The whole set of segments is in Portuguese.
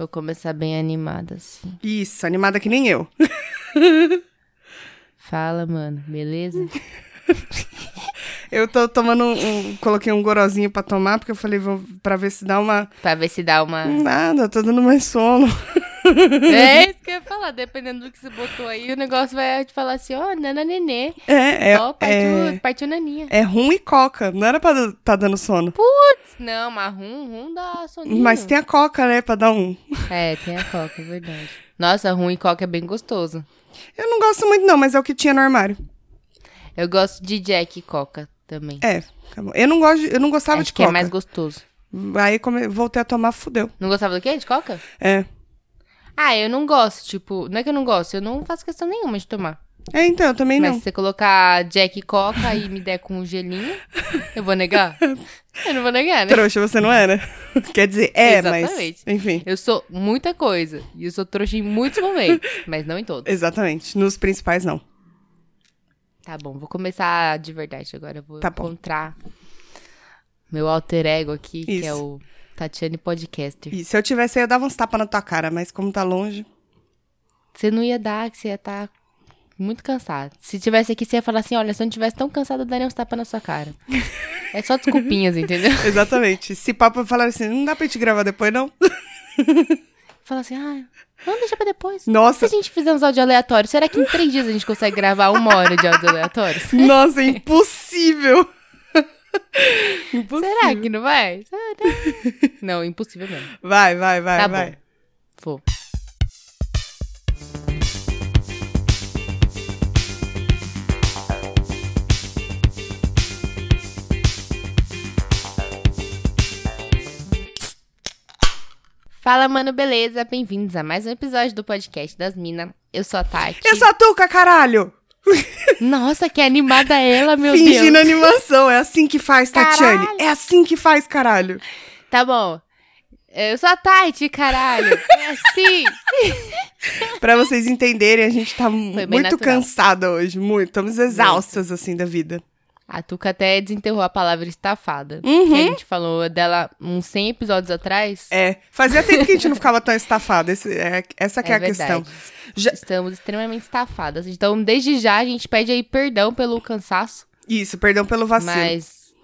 Vou começar bem animada, assim. Isso, animada que nem eu. Fala, mano, beleza? Eu tô tomando um, um- Coloquei um gorozinho pra tomar, porque eu falei, vou pra ver se dá uma. pra ver se dá uma. Nada, tô dando mais sono. é isso que eu ia falar. Dependendo do que você botou aí, o negócio vai te falar assim: ó, nana nenê. É, é. Ó, partiu, é... partiu naninha. É rum e coca. Não era pra tá dando sono. Não, mas rum, rum dá soninho. Mas tem a coca, né? Pra dar um. É, tem a coca, é verdade. Nossa, rum e coca é bem gostoso. Eu não gosto muito, não, mas é o que tinha no armário. Eu gosto de Jack e coca também. É, acabou. Eu não gosto, de- eu não gostava Acho de que coca. é mais gostoso. Aí come... voltei a tomar, fudeu. Não gostava do quê? De coca? É. Ah, eu não gosto, tipo, não é que eu não gosto, eu não faço questão nenhuma de tomar. É, então, eu também Mas não. se você colocar Jack e Coca e me der com um gelinho, eu vou negar? Eu não vou negar, né? Trouxa, você não era? Quer dizer, é, mas. Exatamente. Enfim. Eu sou muita coisa. E eu sou trouxa em muitos momentos, mas não em todos. Exatamente. Nos principais, não. Tá bom, vou começar de verdade agora. Eu vou Tá encontrar meu alter ego aqui, que é Isso. o Tatiane Podcaster. E se eu tivesse, eu dar uns tapas na tua cara, mas como tá longe. Você não ia dar, que você ia estar muito cansado. Se tivesse aqui, você ia falar assim: olha, se eu não tivesse tão cansado, eu daria uns tapas na sua cara. É só desculpinhas, entendeu? Exatamente. Se papo falar assim, não dá pra gente gravar depois, não? Falar assim: ah, vamos deixar pra depois. Nossa. Se a gente fizer uns áudios aleatórios, será que em três dias a gente consegue gravar uma hora de áudios aleatórios? Nossa, impossível! impossível. Será que não vai? Será? Não, impossível mesmo. Vai, vai, vai, Tá vai. bom. Vou. Fala, mano, beleza? Bem-vindos a mais um episódio do podcast das Minas. Eu sou a Tati. Eu sou a Tuca, caralho! Nossa, que animada ela, meu Fingindo Deus. animação. É assim que faz, Tatiane. Caralho. É assim que faz, caralho. Tá bom. Eu sou a Tati, caralho. É assim. Pra vocês entenderem, a gente tá muito natural. cansada hoje. Muito. Estamos exaustas, assim, da vida. A Tuca até desenterrou a palavra estafada. Uhum. Que a gente falou dela uns 100 episódios atrás. É. Fazia tempo que a gente não ficava tão estafada. Esse- é- essa que é, a verdade. questão. Já- Estamos extremamente estafadas. Então, desde já, a gente pede aí perdão pelo cansaço, Isso, perdão pelo vacilo. mas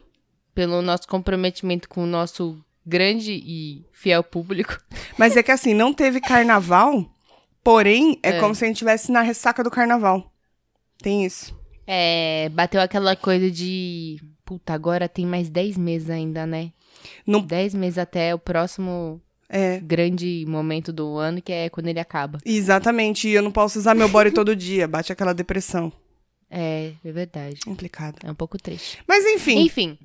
pelo nosso comprometimento com o nosso grande e fiel público. Mas é que assim, não teve carnaval, porém, é, É. como se a gente estivesse na ressaca do carnaval. Tem isso. É, bateu aquela coisa de. Puta, agora tem mais 10 meses ainda, né? Não- 10 meses até o próximo É, grande momento do ano, que é quando ele acaba. exatamente. E eu não posso usar meu body todo dia. Bate aquela depressão. É, é verdade. Complicado. É um pouco triste. Mas enfim, Enfim.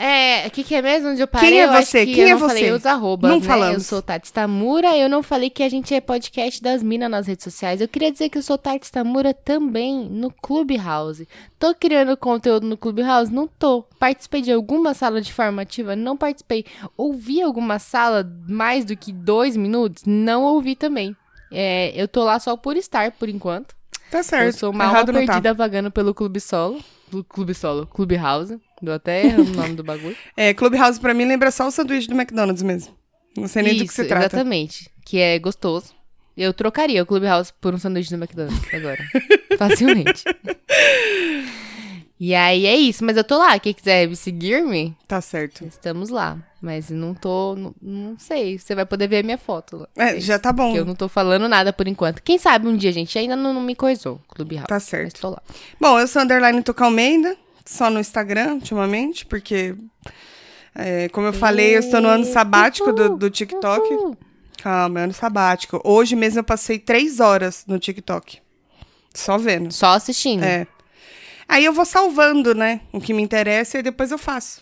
É, o que, que é mesmo onde eu parei? Quem é você? que Quem eu é não você? falei os arrobas, Não né? falamos. Eu sou Tati Tamura, eu não falei que a gente é podcast das minas nas redes sociais. Eu queria dizer que eu sou Tati Tamura também no Clubhouse. Tô criando conteúdo no Clubhouse? Não tô. Participei de alguma sala de formativa? Não participei. Ouvi alguma sala mais do que dois minutos? Não ouvi também. É, eu tô lá só por estar, por enquanto. Tá certo. Eu sou uma alma Errado não tá. perdida vagando pelo Clube Solo. Clu- Clube Solo, Clubhouse. Deu até o nome do bagulho. É, Clubhouse pra mim lembra só o sanduíche do McDonald's mesmo. Não sei nem do que se Isso, trata. exatamente. Que é gostoso. Eu trocaria o Clubhouse por um sanduíche do McDonald's agora. Facilmente. E aí é isso, mas eu tô lá. Quem quiser me seguir-me, Tá certo. estamos lá. Mas não tô. Não, não sei. Você vai poder ver a minha foto lá. É, já tá bom. Eu não tô falando nada por enquanto. Quem sabe um dia, gente, ainda não, não me coisou. Clubhouse. Tá Mas certo. tô lá. Bom, eu sou underline Tuca Almeida, só no Instagram, ultimamente, porque, é, como eu falei, eu estou no ano sabático do, do TikTok. Uhul. Calma, é ano sabático. Hoje mesmo eu passei três horas no TikTok. Só vendo. Só assistindo. É. Aí eu vou salvando, né? O que me interessa e depois eu faço.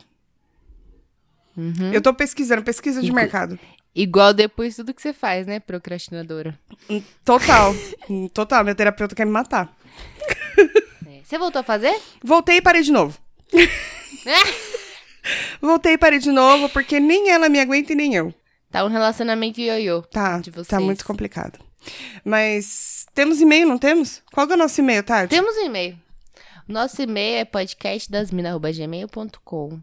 Uhum. Eu tô pesquisando, pesquisa de mercado. Igual depois tudo que você faz, né, procrastinadora? Hum, Total. Hum, Total. Minha terapeuta quer me matar. É. Você voltou a fazer? Voltei e parei de novo. Voltei e parei de novo, porque nem ela me aguenta e nem eu. Tá um relacionamento ioiô. Tá, de vocês. tá muito complicado. Mas temos e-mail, não temos? Qual que é o nosso e-mail, Tati? Temos um e-mail. Nosso e-mail é podcastdasmina.gmail.com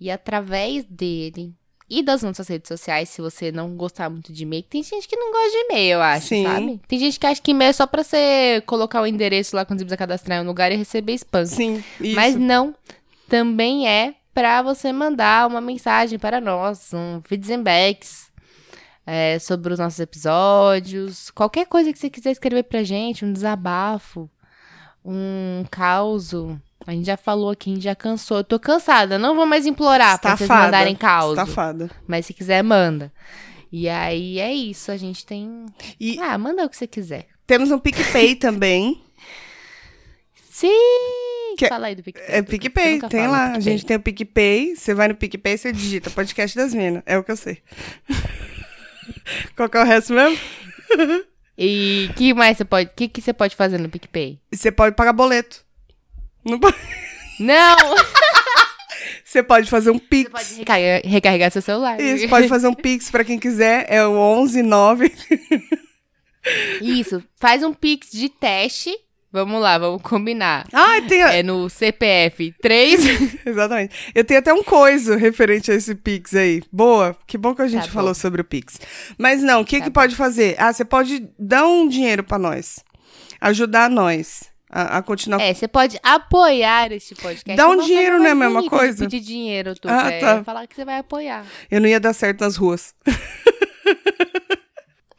e através dele e das nossas redes sociais, se você não gostar muito de e-mail. Tem gente que não gosta de e-mail, eu acho, Sim. sabe? Tem gente que acha que e-mail é só pra você colocar o endereço lá quando você precisa cadastrar em um lugar e receber spam. Sim, isso. Mas não, também é pra você mandar uma mensagem para nós, um feedbacks é, sobre os nossos episódios, qualquer coisa que você quiser escrever pra gente, um desabafo, um causo. A gente já falou aqui, a gente já cansou. Eu tô cansada, não vou mais implorar pra vocês Estafada. mandarem causo. Estafada. Mas se quiser, manda. E aí é isso, a gente tem. E Ah, manda o que você quiser. temos um PicPay também. Sim! Que- Fala aí do PicPay. É PicPay, tem lá. PicPay. A gente tem o PicPay. Você vai no PicPay, você digita podcast das minas. É o que eu sei. Qual que é o resto mesmo? E que mais você pode. O que, que você pode fazer no PicPay? Você pode pagar boleto. Não pode- Não! Você pode fazer um Você Pix. pode recarregar, recarregar seu celular. Isso, pode fazer um Pix pra quem quiser. É o 119. Isso, faz um Pix de teste. Vamos lá, vamos combinar. Ah, tem. a- É no CPF 3. Exatamente. Eu tenho até um coisa referente a esse Pix aí. Boa. Que bom que a gente Tá falou bom. sobre o Pix. Mas não, o que, Tá que bom. pode fazer? Ah, você pode dar um dinheiro pra nós. Ajudar nós a, a continuar. É, você pode apoiar este podcast. Dá um dinheiro, não é a mais mesma coisa? Pedir dinheiro, tu. Ah, é, tá. Falar que você vai apoiar. Eu não ia dar certo nas ruas.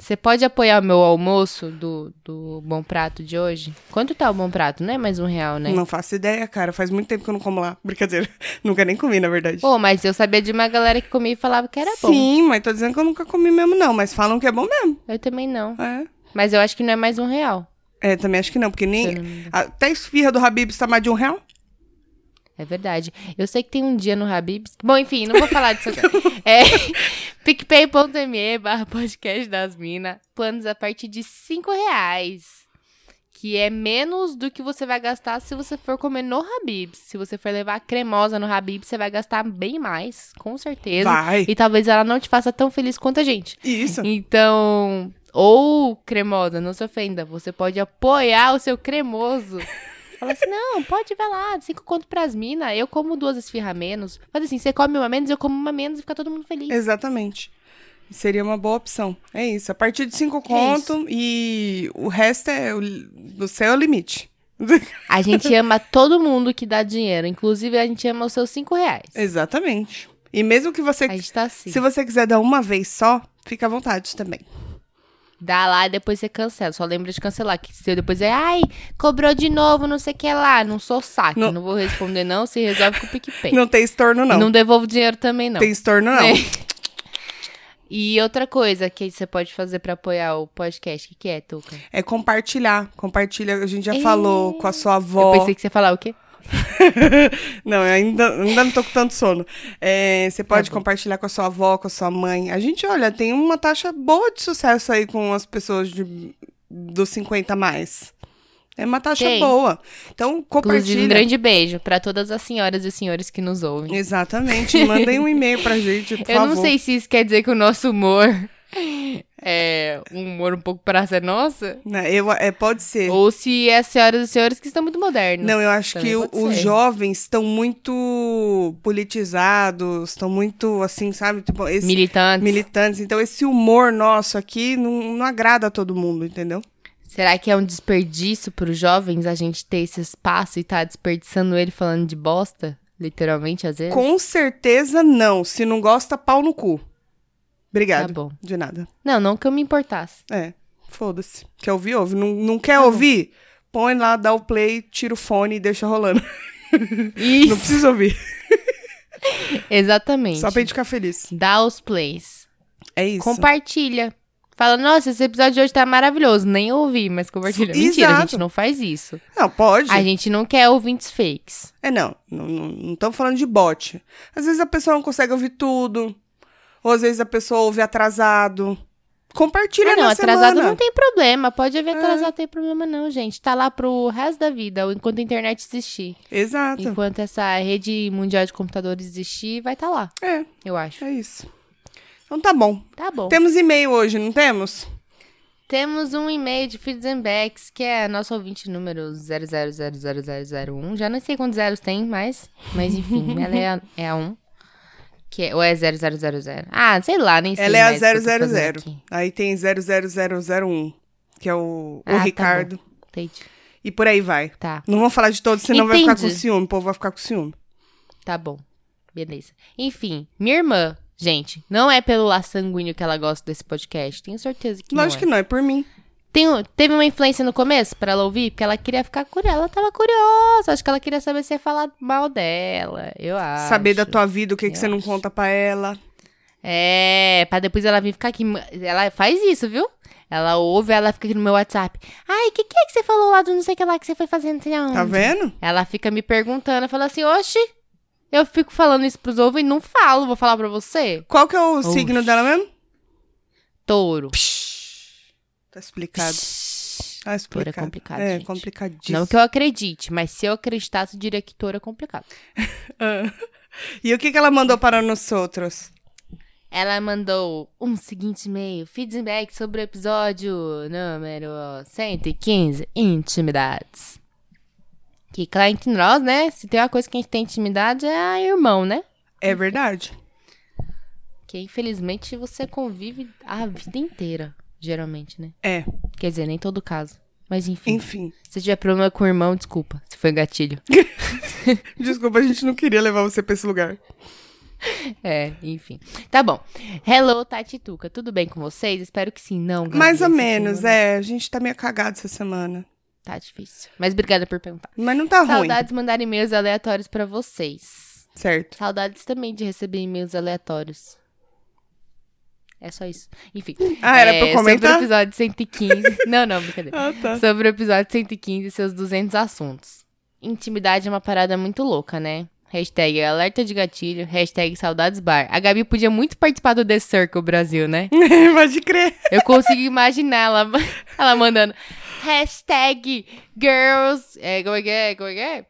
Você pode apoiar o meu almoço do, do Bom Prato de hoje? Quanto tá o Bom Prato? Não é mais um real, né? Não faço ideia, cara. Faz muito tempo que eu não como lá. Brincadeira. Nunca nem comi, na verdade. Pô, mas eu sabia de uma galera que comia e falava que era bom. Sim, mas tô dizendo que eu nunca comi mesmo, não. Mas falam que é bom mesmo. Eu também não. É. Mas eu acho que não é mais um real. É, também acho que não, porque nem. Até a esfirra do Habib está mais de um real. É verdade. Eu sei que tem um dia no Habibs. Bom, enfim, não vou falar disso agora. É picpay.me barra podcast das minas. Planos a partir de 5 reais. Que é menos do que você vai gastar se você for comer no Habibs. Se você for levar cremosa no Habibs, você vai gastar bem mais, com certeza. Vai. E talvez ela não te faça tão feliz quanto a gente. Isso. Então, ou cremosa, não se ofenda, você pode apoiar o seu cremoso. Fala assim, não, pode vai lá, cinco conto pras minas, eu como duas esfirra a menos. Mas assim, você come uma menos, eu como uma menos e fica todo mundo feliz. Exatamente. Seria uma boa opção. É isso. A partir de cinco É conto e o resto é o, do céu é o limite. A gente ama todo mundo que dá dinheiro, inclusive a gente ama os seus cinco reais. Exatamente. E mesmo que você. A gente tá assim. Se você quiser dar uma vez só, fica à vontade também. Dá lá e depois você cancela. Só lembra de cancelar. Que se eu depois é, ai, cobrou de novo, não sei o que lá. Não sou saco. Não- Não, vou responder, não. Se resolve com o PicPay. Não tem estorno, não. Não devolvo dinheiro também, não. Tem estorno, não. É. E outra coisa que você pode fazer pra apoiar o podcast, o que, que é, Tuca? É compartilhar. Compartilha, a gente já É. falou com a sua Eu avó. pensei que você ia falar o quê? não, eu ainda, ainda não tô com tanto sono. É, você pode Tá compartilhar com a sua avó, com a sua mãe. A gente, olha, tem uma taxa boa de sucesso aí com as pessoas de, dos 50 a mais. É uma taxa Tem. boa. Então, Inclusive, um compartilha. grande beijo pra todas as senhoras e senhores que nos ouvem. Exatamente. Mandem um e-mail pra gente, por Eu favor. não sei se isso quer dizer que o nosso humor é um humor um pouco praça nossa, Né, Eu, é, pode ser. ou se é as senhoras e senhores que estão muito modernos. Não, eu acho Também que o- os ser. jovens estão muito politizados, estão muito, assim, sabe? Tipo, esse, Militantes. militantes. Então, esse humor nosso aqui não, não agrada a todo mundo, entendeu? Será que é um desperdício pros jovens a gente ter esse espaço e tá desperdiçando ele falando de bosta? Literalmente, às vezes? Com certeza não. Se não gosta, pau no cu. Obrigado. Tá bom. De nada. Não, não que eu me importasse. É, foda-se. Quer ouvir, ouve. Não, não quer Tá ouvir? Põe lá, dá o play, tira o fone e deixa rolando. Não Isso. precisa ouvir. Exatamente. Só pra gente ficar feliz. Dá os plays. É isso. Compartilha. Fala, nossa, esse episódio de hoje tá maravilhoso. Nem ouvi, mas compartilha. Mentira, a Exato. gente não faz isso. Não, pode. A gente não quer ouvintes fakes. É, não. Não estamos falando de bot. Às vezes a pessoa não consegue ouvir tudo. Ou às vezes a pessoa ouve atrasado. Compartilha Ah, não, atrasado semana. não tem problema. Pode haver É. atrasado, não tem problema não, gente. Tá lá pro resto da vida, enquanto a internet existir. Exato. Enquanto essa rede mundial de computadores existir, vai tá lá, É, eu acho. é isso. Então tá bom. Tá bom. Temos e-mail hoje, não temos? Temos um e-mail de feedbacks, que é nosso ouvinte número 00000001. Já não sei quantos zeros tem mais, mas enfim, ela é a, é a 1. Que é, ou é 0000? Ah, sei lá, nem sei Ela é a mais o que eu tô fazendo 000. aqui. Aí tem 00001, que é o, o Ah, tá Ricardo. bom. Entendi. e por aí vai. Tá, Não vou falar de todos, senão vai ficar com Entendi. ciúme. O povo vai ficar com ciúme. tá bom. Beleza. Enfim, minha irmã, gente, não é pelo laço sanguíneo que ela gosta desse podcast. Tenho certeza que Lógico não que não, é por mim. Tem- teve uma influência no começo pra ela ouvir, porque ela queria ficar curiosa. Ela tava curiosa. Acho que ela queria saber se ia falar mal dela. Eu acho. Saber da tua vida, o que, que você não conta pra ela. É, pra depois ela vir ficar aqui. Ela faz isso, viu? Ela ouve, ela fica aqui no meu WhatsApp. Ai, o que, que é que você falou lá do não sei o que lá que você foi fazendo? não sei aonde?" Tá vendo? Ela fica me perguntando, fala assim, oxi, eu fico falando isso pros ouvintes e não falo, vou falar pra você. Qual que é o signo dela mesmo? Touro. Tá explicado. Tá Touro é explicado. complicado, É, gente. complicadíssimo. Não que eu acredite, mas se eu acreditasse, eu diria que touro é complicado. Ah. E o que, que ela mandou para nós outros? Ela mandou um seguinte e-mail, feedback sobre o episódio número 115, intimidades. Que, claro, entre nós, né, se tem uma coisa que a gente tem intimidade é a irmão, né? É verdade. Que, infelizmente, você convive a vida inteira, geralmente, né? É, Quer dizer, nem todo caso. Mas enfim, enfim. se tiver problema com o irmão, desculpa, se foi gatilho. Desculpa, a gente não queria levar você pra esse lugar. É, enfim. Tá bom. Hello, Tati Tuca. Tudo bem com vocês? Espero que sim. Não, Gabi, Mais ou menos, semana é. A gente tá meio cagado essa semana. Tá difícil. Mas obrigada por perguntar. Mas não tá ruim. Saudades de mandar e-mails aleatórios pra vocês. Certo. Saudades também de receber e-mails aleatórios. É só isso. Enfim. Ah, era é, pra eu comentar? Sobre o episódio 115. não, não, brincadeira. Ah, tá. Sobre o episódio 115 e seus 200 assuntos. Intimidade é uma parada muito louca, né? Hashtag alerta de gatilho, hashtag saudades bar. A Gabi podia muito participar do The Circle Brasil, né? Pode crer. Eu consigo imaginar ela, ela mandando hashtag girls. É, como é que é? Como é que é?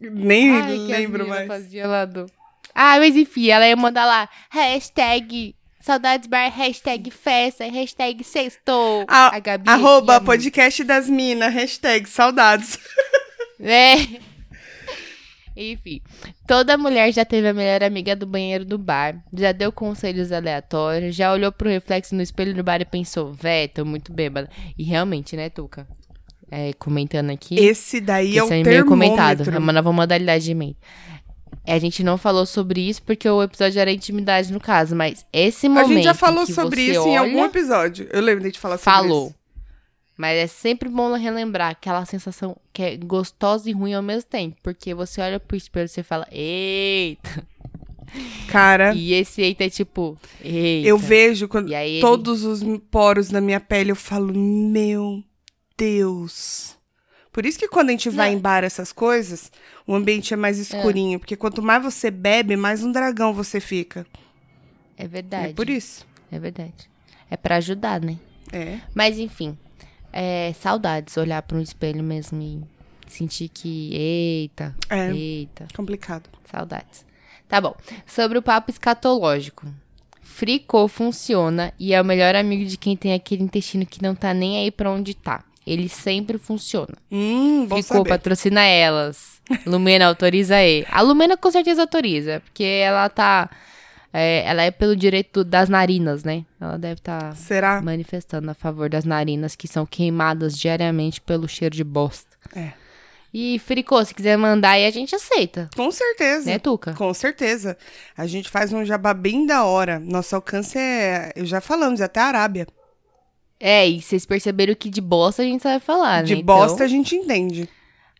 Nem Ai, lembro mais. faziam lá do... Ah, mas enfim, ela ia mandar lá hashtag saudades bar, hashtag festa, hashtag sextou. A- A Gabi Arroba ia podcast das minas, hashtag saudades. É. Enfim, toda mulher já teve a melhor amiga do banheiro do bar, já deu conselhos aleatórios, já olhou pro reflexo no espelho do bar e pensou, véi, tô muito bêbada. E realmente, né, Tuca? É, comentando aqui. Esse daí é o é e-mail comentado. termômetro. É uma nova modalidade de e-mail. A gente não falou sobre isso porque o episódio era intimidade no caso, mas esse A momento. gente já falou sobre isso em algum olha- episódio. Eu lembro de falar sobre Falou. isso. Mas é sempre bom relembrar aquela sensação que é gostosa e ruim ao mesmo tempo. Porque você olha pro espelho e você fala, eita. Cara, E esse eita é tipo, eita. eu vejo quando aí ele- todos os poros da minha pele, eu falo, meu Deus. Por isso que quando a gente vai Não. em bar, essas coisas, o ambiente é mais escurinho. Porque quanto mais você bebe, mais um dragão você fica. É verdade. É por isso. É verdade. É pra ajudar, né? É. Mas enfim. É saudades olhar para um espelho mesmo e sentir que, eita, É. eita. Complicado. Saudades. Tá bom. Sobre o papo escatológico. Fricô funciona e é o melhor amigo de quem tem aquele intestino que não tá nem aí pra onde tá. Ele sempre funciona. Hum, bom Fricô saber. patrocina elas. Lumena autoriza aí. A Lumena com certeza autoriza, porque ela tá. é, ela é pelo direito das narinas, né? Ela deve estar Será? manifestando a favor das narinas que são queimadas diariamente pelo cheiro de bosta. É. E Fricô, se quiser mandar aí, a gente aceita. Com certeza. Né, Tuca? Com certeza. A gente faz um jabá bem da hora. Nosso alcance é, eu já falamos, é até a Arábia. É, e vocês perceberam que de bosta a gente sabe falar, De né? bosta Então, a gente entende.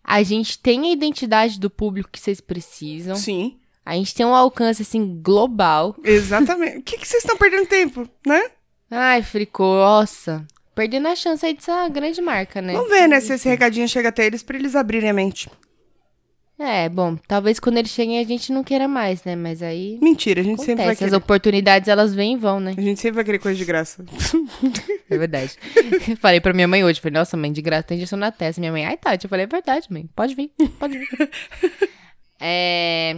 a gente tem a identidade do público que vocês precisam. Sim, A gente tem um alcance, assim, global. exatamente. O que, que vocês estão perdendo tempo, né? Ai, Fricô, nossa. Perdendo a chance aí de ser uma grande marca, né? Vamos ver, né, se esse recadinho chega até eles pra eles abrirem a mente. É, bom, talvez quando eles cheguem a gente não queira mais, né? Mas aí Mentira, a gente sempre vai acontece. As querer. oportunidades, elas vêm e vão, né? A gente sempre vai querer coisa de graça. É verdade. falei pra minha mãe hoje, falei, nossa, mãe, de graça tem injeção na testa. Minha mãe, ai, Tati. Eu falei, é verdade, mãe. Pode vir, pode vir. é...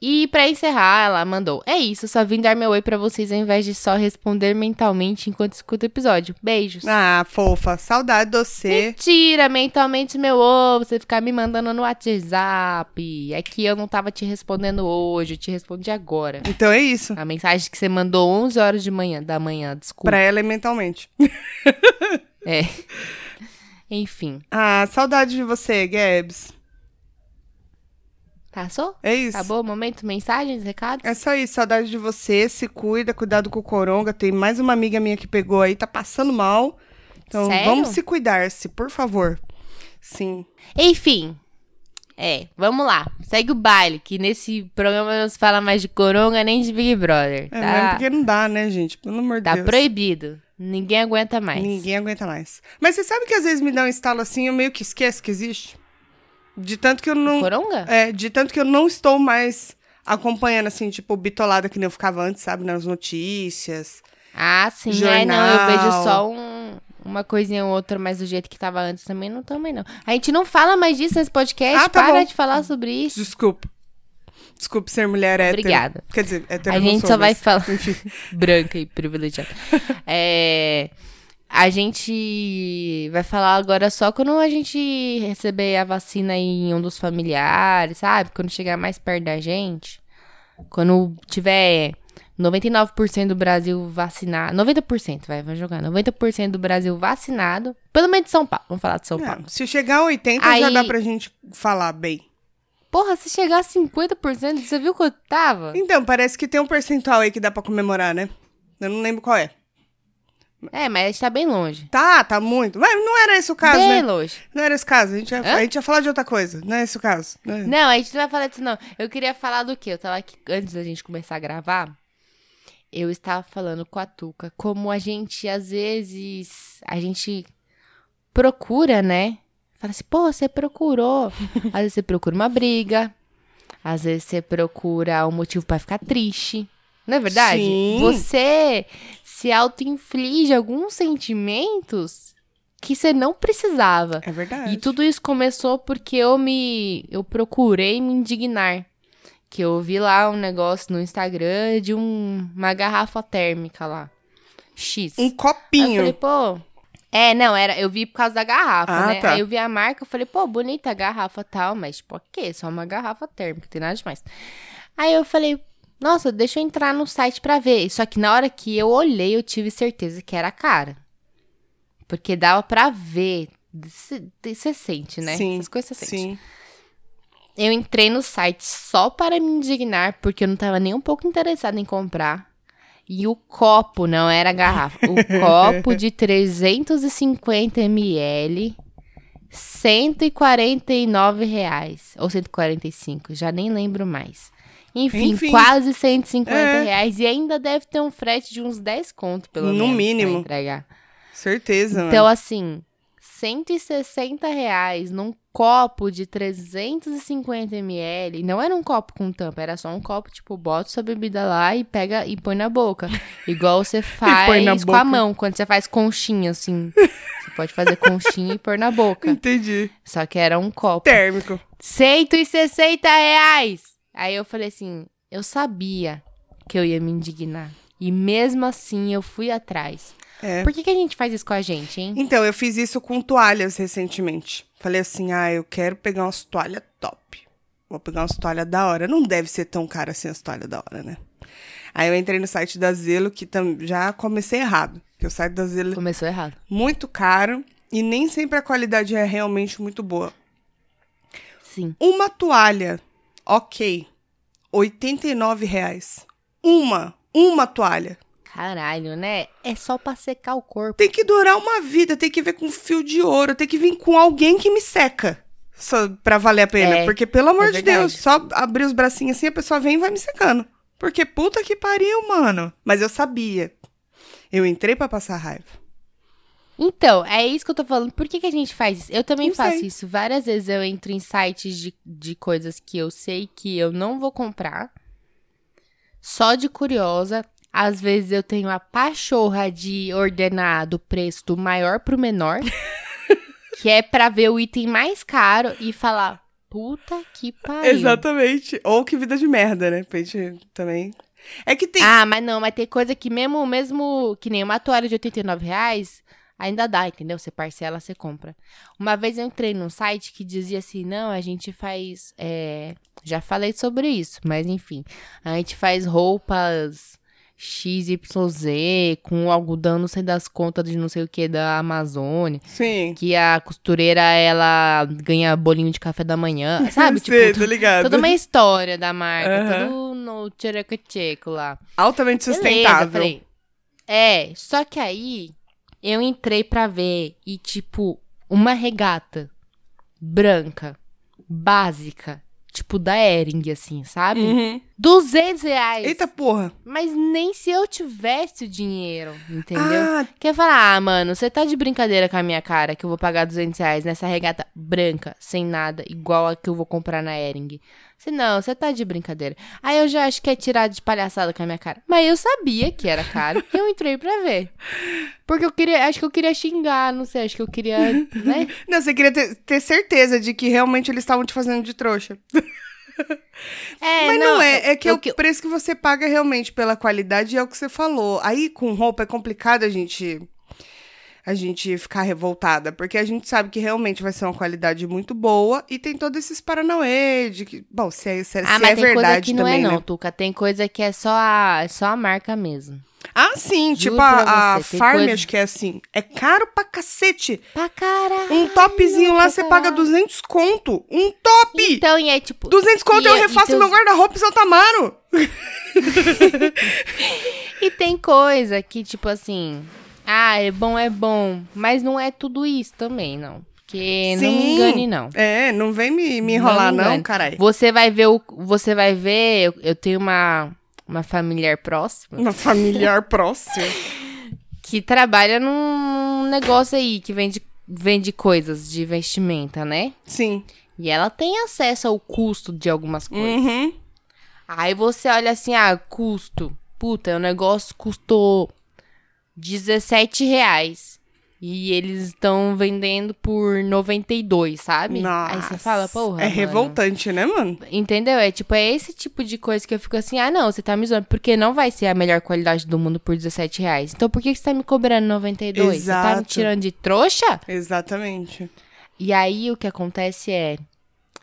E pra encerrar, ela mandou: É isso, só vim dar meu oi pra vocês ao invés de só responder mentalmente enquanto escuto o episódio. Beijos. Ah, fofa. Saudade de você. Mentira, mentalmente meu ovo, você ficar me mandando no WhatsApp. É que eu não tava te respondendo hoje, eu te respondi agora. Então é isso. A mensagem que você mandou 11 horas de manhã, da manhã, desculpa. Pra ela é mentalmente. É. Enfim. Ah, saudade de você, Gabs. Passou? É isso. Acabou o momento? Mensagens, recados? É só isso, saudade de você. Se cuida, cuidado com o coronga. Tem mais uma amiga minha que pegou aí, tá passando mal. Então Sério? vamos se cuidar-se, por favor. Sim. Enfim. É, vamos lá. Segue o baile, que nesse programa não se fala mais de coronga nem de Big Brother. É, tá mesmo porque não dá, né, gente? Pelo amor de tá Deus. proibido. Ninguém aguenta mais. Ninguém aguenta mais. Mas você sabe que às vezes me dá um estalo assim, eu meio que esqueço que existe? De tanto que eu não. Coronga? É, de tanto que eu não estou mais acompanhando, assim, tipo, bitolada que nem eu ficava antes, sabe? Nas notícias. Ah, sim. É, Jornal. não, eu vejo só um- uma coisinha ou outra, mas do jeito que tava antes também não também não. A gente não fala mais disso nesse podcast, Ah, tá para bom. de falar sobre isso. Desculpa. Desculpe ser mulher hétero. Obrigada. Quer dizer, hétero A gente só vai falar. Branca e privilegiada. É, a gente vai falar agora só quando a gente receber a vacina em um dos familiares, sabe? Quando chegar mais perto da gente. Quando tiver 99% do Brasil vacinado. 90%, vai, vamos jogar. 90% do Brasil vacinado. Pelo menos de São Paulo. Vamos falar de São Paulo. Não, se chegar a 80, já Aí- dá pra gente falar bem. Porra, se chegar a 50%, você viu quanto tava? Então, parece que tem um percentual aí que dá pra comemorar, né? Eu não lembro qual é. É, mas a gente tá bem longe. Tá, tá muito. Mas não era esse o caso, bem né? longe. Não era esse o caso. A gente, ia, Hã? a gente ia falar de outra coisa. Não é esse o caso. né? Não, a gente não vai falar disso, não. Eu queria falar do quê? Eu tava aqui, antes da gente começar a gravar, eu estava falando com a Tuca como a gente, às vezes, a gente procura, né? Fala assim, pô, você procurou. Às vezes você procura uma briga, às vezes você procura um motivo pra ficar triste. Não é verdade? Sim. Você se auto-inflige alguns sentimentos que você não precisava. É verdade. E tudo isso começou porque eu me. Eu procurei me indignar. Que eu vi lá um negócio no Instagram de um- uma garrafa térmica lá. X. Um Aí eu copinho. falei, pô. É, não, era, eu vi por causa da garrafa, Ah, né? tá. Aí eu vi a marca, eu falei, pô, bonita a garrafa tal, mas, tipo, ok, só uma garrafa térmica, tem nada demais. Aí eu falei, nossa, deixa eu entrar no site pra ver. Só que na hora que eu olhei, eu tive certeza que era cara. Porque dava pra ver. Você sente, né? Sim, Essas coisas você sente. Sim. Eu entrei no site só para me indignar, porque eu não tava nem um pouco interessada em comprar. E o copo não era a garrafa. O copo de 350 ml, 149 reais. Ou 145, já nem lembro mais. Enfim, Enfim. quase 150 É. reais. E ainda deve ter um frete de uns 10 conto, pelo No menos. pra mínimo. entregar. Certeza, Então, mano. assim, 160 reais num copo de 350 ml. Não era um copo com tampa, era só um copo, tipo, bota sua bebida lá e pega e põe na boca. Igual você faz põe na com boca. a mão, quando você faz conchinha, assim. Você pode fazer conchinha e pôr na boca. Entendi. Só que era um copo. Térmico. 160 reais! Aí eu falei assim, eu sabia que eu ia me indignar. E mesmo assim eu fui atrás. É. Por que, que a gente faz isso com a gente, hein? Então, eu fiz isso com toalhas recentemente. Falei assim, ah, eu quero pegar umas toalhas top. Vou pegar umas toalhas da hora. Não deve ser tão cara assim as toalhas da hora, né? Aí eu entrei no site da Zelo, que tam- já comecei errado. Porque o site da Zelo é Começou errado. muito caro e nem sempre a qualidade é realmente muito boa. Sim. Uma toalha, ok, 89 reais. Uma, uma toalha. Caralho, né? É só pra secar o corpo. Tem que durar uma vida, tem que ver com fio de ouro, tem que vir com alguém que me seca. Só pra valer a pena. É, Porque, pelo amor é de. Deus, só abrir os bracinhos assim, a pessoa vem e vai me secando. Porque puta que pariu, mano. Mas eu sabia. Eu entrei pra passar raiva. Então, é isso que eu tô falando. Por que, que a gente faz isso? Eu também Não faço sei. isso. Várias vezes eu entro em sites de, de coisas que eu sei que eu não vou comprar. Só de curiosa. Às vezes eu tenho a pachorra de ordenar do preço do maior pro menor. que é pra ver o item mais caro e falar, Puta que pariu. Exatamente. Ou que vida de merda, né? Pra gente também. É que tem. Ah, mas não, mas tem coisa que mesmo, mesmo que nem uma toalha de 89 reais, ainda dá, entendeu? Você parcela, você compra. Uma vez eu entrei num site que dizia assim, não, a gente faz. é, Já falei sobre isso, mas enfim. A gente faz roupas XYZ com algodão, não sei das contas de não sei o que da Amazônia. Sim. Que a costureira, ela ganha bolinho de café da manhã, sabe? Sei, tipo, tô ligado. toda uma história da marca, Aham. tudo no tchereco lá. Altamente Beleza, sustentável. falei. É, só que aí eu entrei pra ver e, tipo, uma regata branca, básica, tipo da Ering, assim, sabe? Uhum. 200 reais. Eita porra. Mas nem se eu tivesse o dinheiro, entendeu? Ah, Quer falar, ah, mano, você tá de brincadeira com a minha cara que eu vou pagar 200 reais nessa regata branca, sem nada, igual a que eu vou comprar na Ering. Se não, você tá de brincadeira. Aí eu já acho que é tirar de palhaçada com a minha cara. Mas eu sabia que era caro e eu entrei pra ver. Porque eu queria, acho que eu queria xingar, não sei, acho que eu queria, né? Não, você queria ter, ter certeza de que realmente eles estavam te fazendo de trouxa. É, Mas não, é, é que é eu- o preço que você paga realmente pela qualidade é o que você falou. Aí com roupa é complicado a gente a gente ficar revoltada, porque a gente sabe que realmente vai ser uma qualidade muito boa e tem todos esses paranauê de que, bom, se é, se, é- Ah, se mas é tem coisa verdade que não também, é não, né? Tuca. Tem coisa que é só a, é só a marca mesmo. Ah, sim, Juro tipo a, a Farm, coisa- acho que é assim. É caro pra cacete. Pra caralho. Um topzinho lá você paga caralho. 200 conto. Um top! Então, e é tipo... 200 conto e eu é- refaço teus- meu guarda-roupa em Santa Amaro. E tem coisa que, tipo assim, ah, é bom, é bom, mas não é tudo isso também, não. Porque não me Sim. engane, não. É, não vem me, me Não enrolar, não, engane. caralho. Você vai ver o. Você vai ver. Eu, eu tenho uma, uma familiar próxima Uma familiar próxima. que trabalha num negócio aí que vende, vende coisas de vestimenta, né? Sim. E ela tem acesso ao custo de algumas coisas. Uhum. Aí você olha assim, ah, custo. Puta, o negócio custou 17 reais. E eles estão vendendo por 92, sabe? Nossa. Aí você fala, porra. É mano. revoltante, né, mano? Entendeu? É tipo, é esse tipo de coisa que eu fico assim, ah, não, você tá me zoando, porque não vai ser a melhor qualidade do mundo por 17 reais. Então por que você tá me cobrando 92? Você tá me Exato. tirando de trouxa? Exatamente. E aí o que acontece é,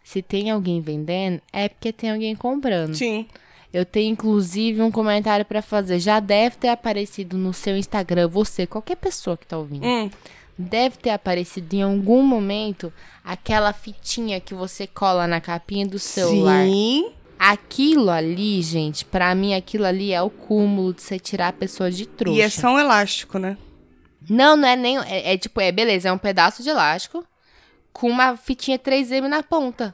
se tem alguém vendendo, é porque tem alguém comprando. Sim. Eu tenho inclusive um comentário pra fazer. Já deve ter aparecido no seu Instagram, você, qualquer pessoa que tá ouvindo, Hum. deve ter aparecido em algum momento aquela fitinha que você cola na capinha do celular. Sim. Aquilo ali, gente, pra mim aquilo ali é o cúmulo de você tirar a pessoa de trouxa. E é só um elástico, né? Não, não é nem. É, é tipo, é beleza, é um pedaço de elástico com uma fitinha 3M na ponta.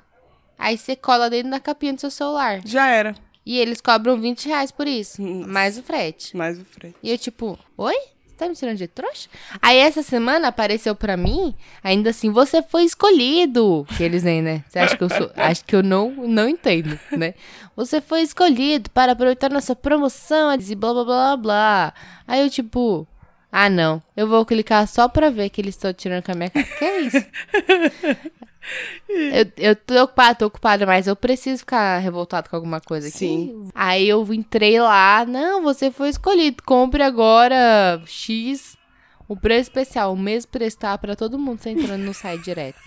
Aí você cola dentro da capinha do seu celular. Já era. E eles cobram 20 reais por isso. Nossa. Mais o frete. Mais o frete. E eu, tipo, oi? Você tá me tirando de trouxa? Aí essa semana apareceu pra mim, ainda assim, você foi escolhido. Que eles nem, né? Você acha que eu sou. Acho que eu não, não entendo, né? Você foi escolhido para aproveitar nossa promoção e blá blá blá blá blá. Aí eu, tipo. Ah, não. Eu vou clicar só pra ver que eles estão tirando com a minha cara. Que é isso? Eu, eu tô ocupada, tô ocupada, mas eu preciso ficar revoltado com alguma coisa aqui. Sim. Aí eu entrei lá, não, você foi escolhido, compre agora X, o preço especial, o mesmo preço tá pra todo mundo, você entrando no site direto.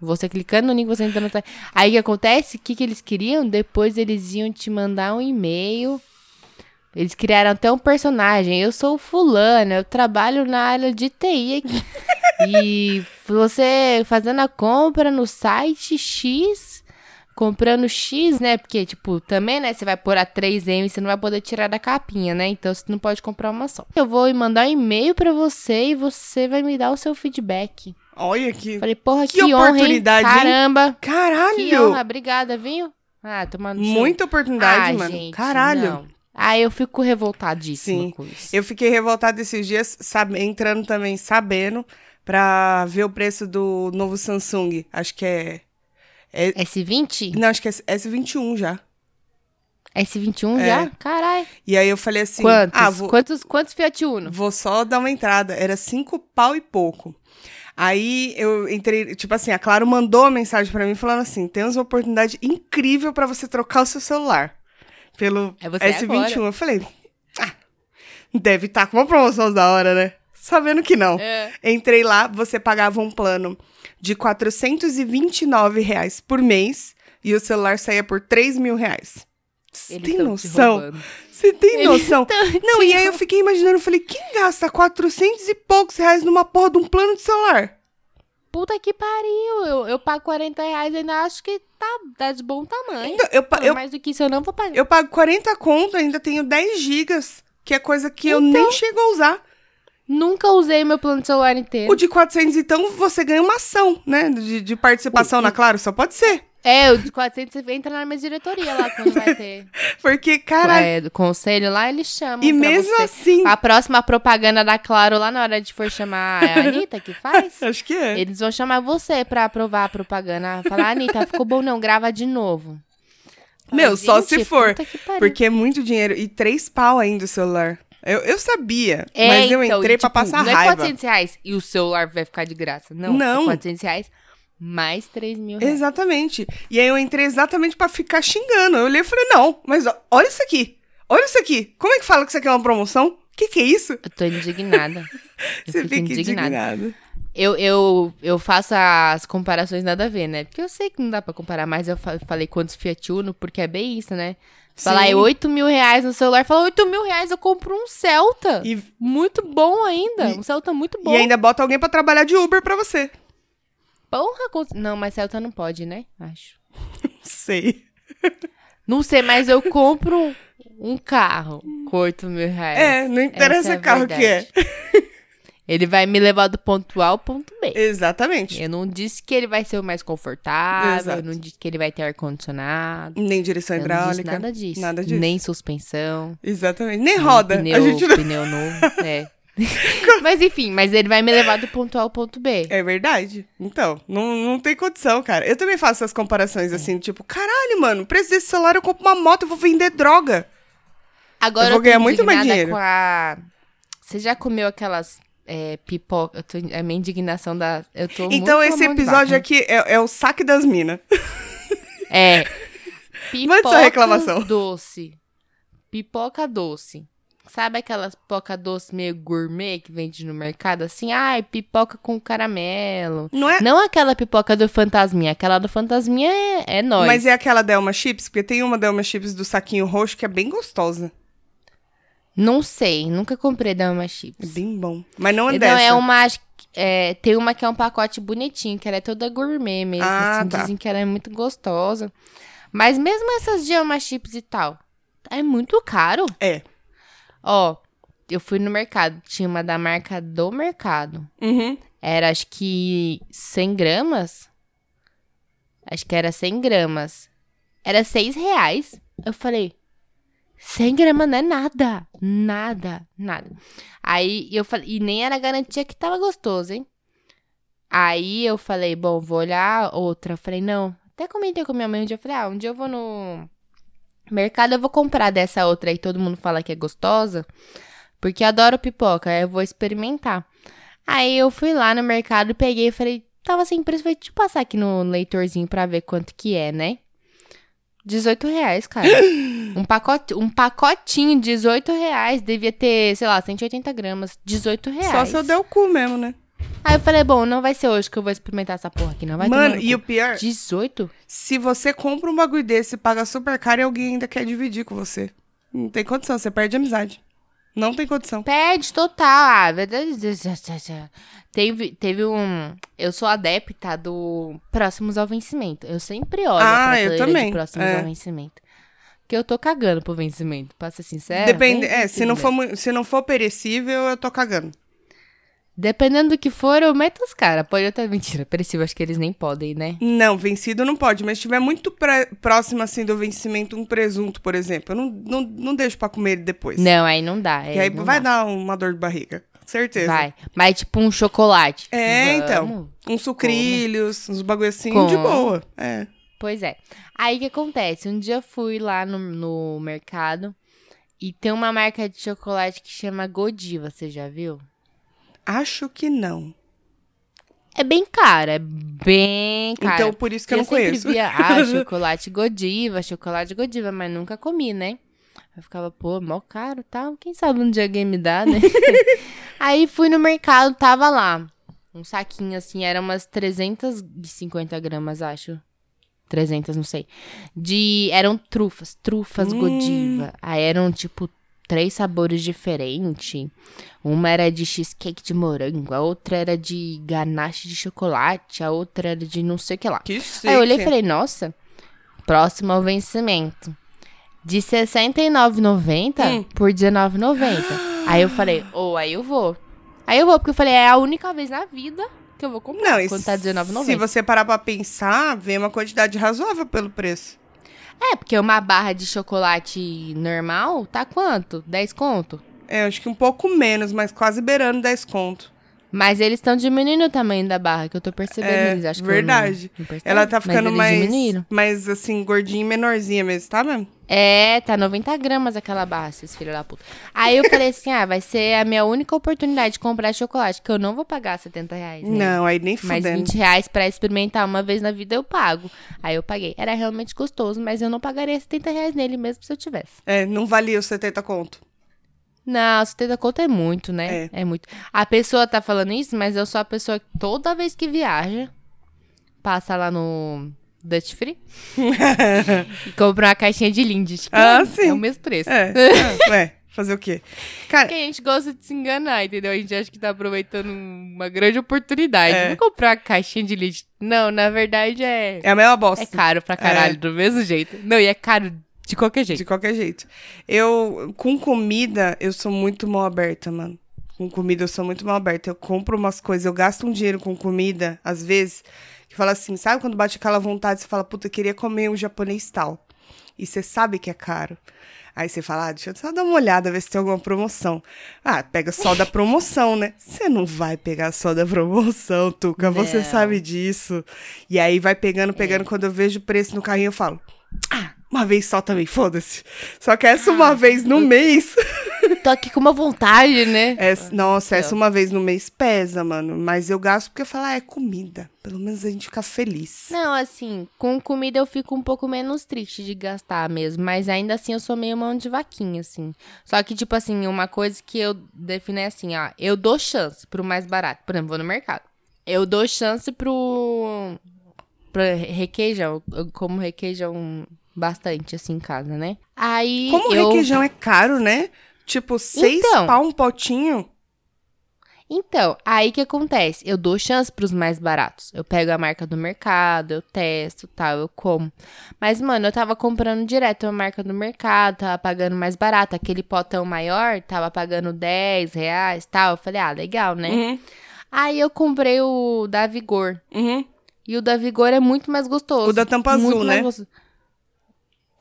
Você clicando no link, você entrando no site. Aí o que acontece? O que, que eles queriam? Depois eles iam te mandar um e-mail. Eles criaram até um personagem. Eu sou o fulano, eu trabalho na área de TI aqui. e você fazendo a compra no site X, comprando X, né? Porque, tipo, também, né? Você vai pôr a 3M, você não vai poder tirar da capinha, né? Então você não pode comprar uma só. Eu vou mandar um e-mail pra você e você vai me dar o seu feedback. Olha que. Falei, porra, Que que, honra, hein? oportunidade, hein? Caramba! Que Caralho! honra, obrigada, viu? Ah, tomando Muita oportunidade, ah, mano. gente, Caralho. não. Ah, eu fico revoltadíssima Sim. com isso. Eu fiquei revoltada esses dias, sabe, entrando também sabendo pra ver o preço do novo Samsung. Acho que é. é S20? não, acho que é S21 já. S21 É. já? Caralho. E aí eu falei assim: Quantos? ah, vou, Quantos, quantos Fiat Uno? vou só dar uma entrada. Era cinco pau e pouco. Aí eu entrei, tipo assim, a Claro mandou uma mensagem pra mim falando assim: temos uma oportunidade incrível pra você trocar o seu celular pelo É você S21. agora. Eu falei, ah, deve estar com uma promoção da hora, né? Sabendo que não. É. Entrei lá, você pagava um plano de 429 reais por mês e o celular saía por 3 mil reais. Você tem noção? Você tem Eles noção? Não, e aí eu fiquei imaginando, eu falei, quem gasta 400 e poucos reais numa porra de um plano de celular? Puta que pariu. Eu, eu pago 40 reais e ainda acho que tá, tá de bom tamanho. Então, eu, Não, eu, Mais do que isso eu não vou pagar. eu pago 40 conto, ainda tenho 10 gigas, que é coisa que eu nem chego a usar. Nunca usei meu plano de celular inteiro. O de 400, então, você ganha uma ação, né? De, de participação na Claro, só pode ser. É, o de 400 você entra na minha diretoria lá quando vai ter Porque, caralho, é, do conselho lá, eles chamam. e pra mesmo você. assim... A próxima propaganda da Claro lá na hora de for chamar é a Anitta que faz. Acho que é. Eles vão chamar você pra aprovar a propaganda. Falar, Anitta, ficou bom não, grava de novo. Meu, Fala, só "Gente, se for, puta que pariu." Porque é muito dinheiro. E três pau ainda o celular. Eu, eu sabia, É, mas eu então, entrei e, pra tipo, passar não é raiva. 400 reais e o celular vai ficar de graça. Não, Não. é 400 reais mais 3 mil reais. Exatamente. E aí eu entrei exatamente pra ficar xingando. Eu olhei e falei, não, mas olha isso aqui. Olha isso aqui. Como é que fala que isso aqui é uma promoção? O que, que é isso? Eu tô indignada. Eu Você fica indignada. indignado. Eu, eu, eu faço as comparações nada a ver, né? Porque eu sei que não dá pra comparar, mas eu fa- falei quantos Fiat Uno, porque é bem isso, né? Falar é 8 mil reais no celular, fala 8 mil reais eu compro um Celta. E, Muito bom ainda. E- um Celta muito bom. e ainda bota alguém pra trabalhar de Uber pra você. Porra, cons- não, mas Celta não pode, né? Acho. Sei. Não sei, mas eu compro um carro com 8 mil reais. É, não interessa Essa é carro que é. Ele vai me levar do ponto A ao ponto B. Exatamente. Eu não disse que ele vai ser o mais confortável, Exato. eu não disse que ele vai ter ar-condicionado. Nem direção hidráulica. nada disso. Nada disso. Nem suspensão. Exatamente. Nem roda. Pneu, A gente não... pneu novo. É. mas enfim, mas ele vai me levar do ponto A ao ponto B. É verdade. Então, não, não tem condição, cara. Eu também faço essas comparações É. assim, tipo, caralho, mano, o preço desse celular eu compro uma moto, eu vou vender droga. Agora Eu vou tô ganhar muito mais dinheiro. A... Você já comeu aquelas é, pipoca? Eu tô... A minha indignação da. Eu tô então, esse episódio aqui é, é o saque das minas. É. Mande sua Pipocas reclamação. doce. Pipoca doce. Sabe aquelas pipoca doce meio gourmet que vende no mercado? Assim, ai, pipoca com caramelo. Não é? Não aquela pipoca do Fantasminha. Aquela do Fantasminha é, é nóis. Mas é aquela Delma Chips? Porque tem uma Delma Chips do saquinho roxo que é bem gostosa. Não sei, nunca comprei da uma É chips. bem bom. Mas não é Não, dessa. é uma. é, tem uma que é um pacote bonitinho, que ela é toda gourmet mesmo. Ah, assim, tá. Dizem que ela é muito gostosa. Mas mesmo essas de uma chips e tal, é muito caro. É. Ó, eu fui no mercado, tinha uma da marca do mercado. Uhum. Era acho que 100 gramas. Acho que era 100 gramas. Era 6 reais. Eu falei, 100 gramas não é nada. Nada, nada. Aí eu falei, e nem era garantia que tava gostoso, hein? Aí eu falei, bom, vou olhar outra. Eu falei, não. Até comentei com minha mãe um dia. Eu falei, ah, um dia eu vou no mercado, eu vou comprar dessa outra aí. Todo mundo fala que é gostosa. Porque eu adoro pipoca. Eu vou experimentar. Aí eu fui lá no mercado, peguei e falei, tava sem preço, falei, deixa eu passar aqui no leitorzinho pra ver quanto que é, né? 18 reais, cara. um, pacote, um pacotinho, 18 reais. Devia ter, sei lá, 180 gramas. 18 reais. Só se eu der o cu mesmo, né? Aí eu falei, bom, não vai ser hoje que eu vou experimentar essa porra aqui, não vai Mano, e o pior, 18? se você compra um bagulho desse e paga super caro e alguém ainda quer dividir com você. Não tem condição, você perde a amizade. Não tem condição. Perde total. Ah, verdade. Teve, teve um. Eu sou adepta do próximos ao vencimento. Eu sempre olho Ah, a eu também, de próximos é. ao vencimento. Porque eu tô cagando pro vencimento, pra ser sincera. Depende, bem é, se não, for, se não for perecível, eu tô cagando. Dependendo do que for, eu meto os caras. Pode até. Mentira, perecível, acho que eles nem podem, né? Não, vencido não pode, mas se tiver muito pré- próximo assim do vencimento, um presunto, por exemplo, eu não, não, não deixo pra comer ele depois. Não, aí não dá. É, aí vai dá. dar uma dor de barriga. Certeza. Vai. Mas tipo um chocolate. É, Vamos. então. Uns sucrilhos, uns bagulho assim, Como? de boa. É. Pois é. Aí o que acontece? Um dia eu fui lá no, no mercado e tem uma marca de chocolate que chama Godiva, você já viu? Acho que não. É bem cara, é bem cara. Então, por isso que eu, não sempre conheço. via, ah, chocolate Godiva, chocolate Godiva, mas nunca comi, né? Eu ficava, pô, mó caro tal. Quem sabe um dia alguém me dá, né? Aí fui no mercado, tava lá. Um saquinho assim, era umas 350 gramas, acho. 300, não sei. De. Eram trufas, trufas Hum. Godiva. Aí eram tipo três sabores diferentes. Uma era de cheesecake de morango, a outra era de ganache de chocolate, a outra era de não sei o que lá. Que chique. Aí eu olhei e falei, nossa, próximo ao vencimento. De R$ 69,90 Hum. por R$19,90. aí eu falei, ou aí eu vou. Aí eu vou, porque eu falei, é a única vez na vida que eu vou comprar. Não, quando tá se R$19,90. você parar pra pensar, vem uma quantidade razoável pelo preço. É, porque uma barra de chocolate normal tá quanto? 10 conto? É, acho que um pouco menos, mas quase beirando 10 conto. Mas eles estão diminuindo o tamanho da barra, que eu tô percebendo. É, eles acham verdade. Que percebo, Ela tá mas ficando mais, mais, assim, gordinha e menorzinha mesmo, tá mesmo? É, tá 90 gramas aquela barra, esses filhos da puta. Aí eu falei assim, ah, vai ser a minha única oportunidade de comprar chocolate, que eu não vou pagar 70 reais, né? Não, aí nem Mas fudendo. 20 reais pra experimentar uma vez na vida eu pago. Aí eu paguei. Era realmente gostoso, mas eu não pagaria 70 reais nele mesmo se eu tivesse. É, não valia os 70 conto. Não, 70 conto é muito, né? É. muito. A pessoa tá falando isso, mas eu sou a pessoa que toda vez que viaja, passa lá no Dutch Free e compra uma caixinha de Lindt. que Ah, é, sim. É o mesmo preço. É, é, é, fazer o quê? Cara, Porque a gente gosta de se enganar, entendeu? A gente acha que tá aproveitando uma grande oportunidade. É. Vou comprar uma caixinha de leite. Não, na verdade é. é a mesma bosta. É caro pra caralho, do mesmo jeito. Não, e é caro de qualquer jeito. De qualquer jeito. Eu, com comida, eu sou muito mal aberta, mano. Com comida, eu sou muito mal aberta. Eu compro umas coisas, eu gasto um dinheiro com comida, às vezes, que fala assim, sabe quando bate aquela vontade, você fala, puta, eu queria comer um japonês tal. E você sabe que é caro. Aí você fala, ah, deixa eu só dar uma olhada, ver se tem alguma promoção. Ah, pega só da promoção, né? Você não vai pegar só da promoção, Tuca, você Não. sabe disso. E aí vai pegando, pegando, quando eu vejo o preço no carrinho, eu falo, ah, uma vez só também, foda-se. Só que essa uma vez no mês. Tô aqui com uma vontade, né? É, nossa, essa uma vez no mês pesa, mano. Mas eu gasto porque eu falo, ah, é comida. Pelo menos a gente fica feliz. Não, assim, com comida eu fico um pouco menos triste de gastar mesmo. Mas ainda assim eu sou meio mão de vaquinha, assim. Só que, tipo assim, uma coisa que eu defino é assim, ó. Eu dou chance pro mais barato. Por exemplo, vou no mercado. Eu dou chance pro. pro requeijão. Eu como requeijão bastante, assim, em casa, né? Aí. Como o eu... requeijão é caro, né? Tipo, seis Então. pau um potinho. Então, aí que acontece? Eu dou chance pros mais baratos. Eu pego a marca do mercado, eu testo, tal, eu como. Mas, mano, eu tava comprando direto a marca do mercado, tava pagando mais barato. Aquele potão maior, tava pagando 10 reais, tal. Eu falei, ah, legal, né? Uhum, Aí eu comprei o da Vigor. uhum. E o da Vigor é muito mais gostoso. O da tampa Muito azul, mais né? gostoso.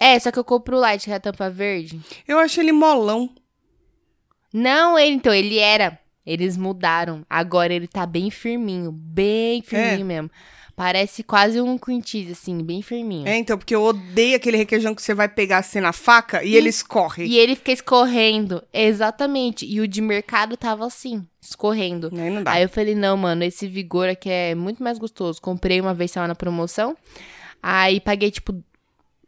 É, só que eu compro o light, que é a tampa verde. Eu acho ele molão. Não, ele, então, ele era. Eles mudaram. Agora ele tá bem firminho. Bem firminho É. mesmo. Parece quase um cheese, assim, bem firminho. É, então, porque eu odeio aquele requeijão que você vai pegar assim na faca e ele escorre. E ele fica escorrendo. Exatamente. E o de mercado tava assim, escorrendo. Aí não dá. Aí eu falei, não, mano, esse Vigor aqui é muito mais gostoso. Comprei uma vez tava na promoção. Aí paguei, tipo,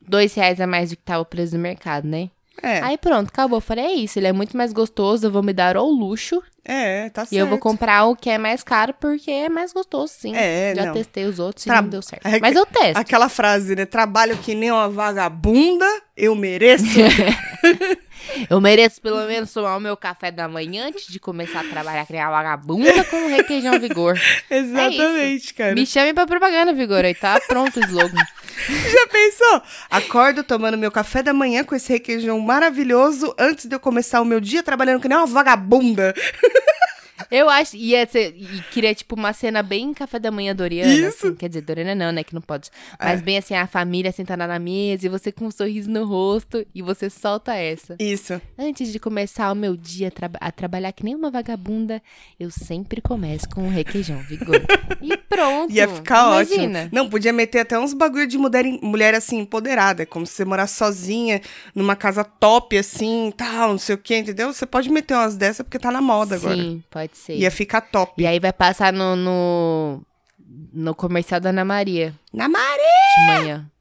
dois reais a mais do que tava o preço do mercado, né? É, Aí pronto, acabou. Falei, é isso, ele é muito mais gostoso, eu vou me dar ao luxo. é, tá certo. E eu vou comprar o que é mais caro porque é mais gostoso, sim. É, Já não. testei os outros e Tra- não deu certo. É Mas eu testo. Aquela frase, né? Trabalho que nem uma vagabunda, eu mereço. Eu mereço pelo menos tomar o meu café da manhã antes de começar a trabalhar criar vagabunda com o requeijão vigor. Exatamente, cara. Me chame pra propaganda, Vigor. Aí tá pronto o slogan. Já pensou? Acordo tomando meu café da manhã com esse requeijão maravilhoso antes de eu começar o meu dia trabalhando que nem uma vagabunda. Eu acho. Ia ser, e queria, tipo, uma cena bem café da manhã Doriana. Isso. Assim, quer dizer, Doriana não, né? Que não pode. Mas É. bem assim, a família sentada na mesa e você com um sorriso no rosto e você solta essa. Isso. Antes de começar o meu dia a, traba- a trabalhar que nem uma vagabunda, eu sempre começo com um requeijão vigor. e pronto. Ia ficar Imagina. ótimo. Não, podia meter até uns bagulho de mulher, mulher assim, empoderada. É como se você morar sozinha, numa casa top, assim, tal, não sei o quê, entendeu? Você pode meter umas dessas porque tá na moda agora. Sim, pode ser. Ia ficar top. E aí vai passar no, no, No comercial da Ana Maria, Na Maria! de manhã.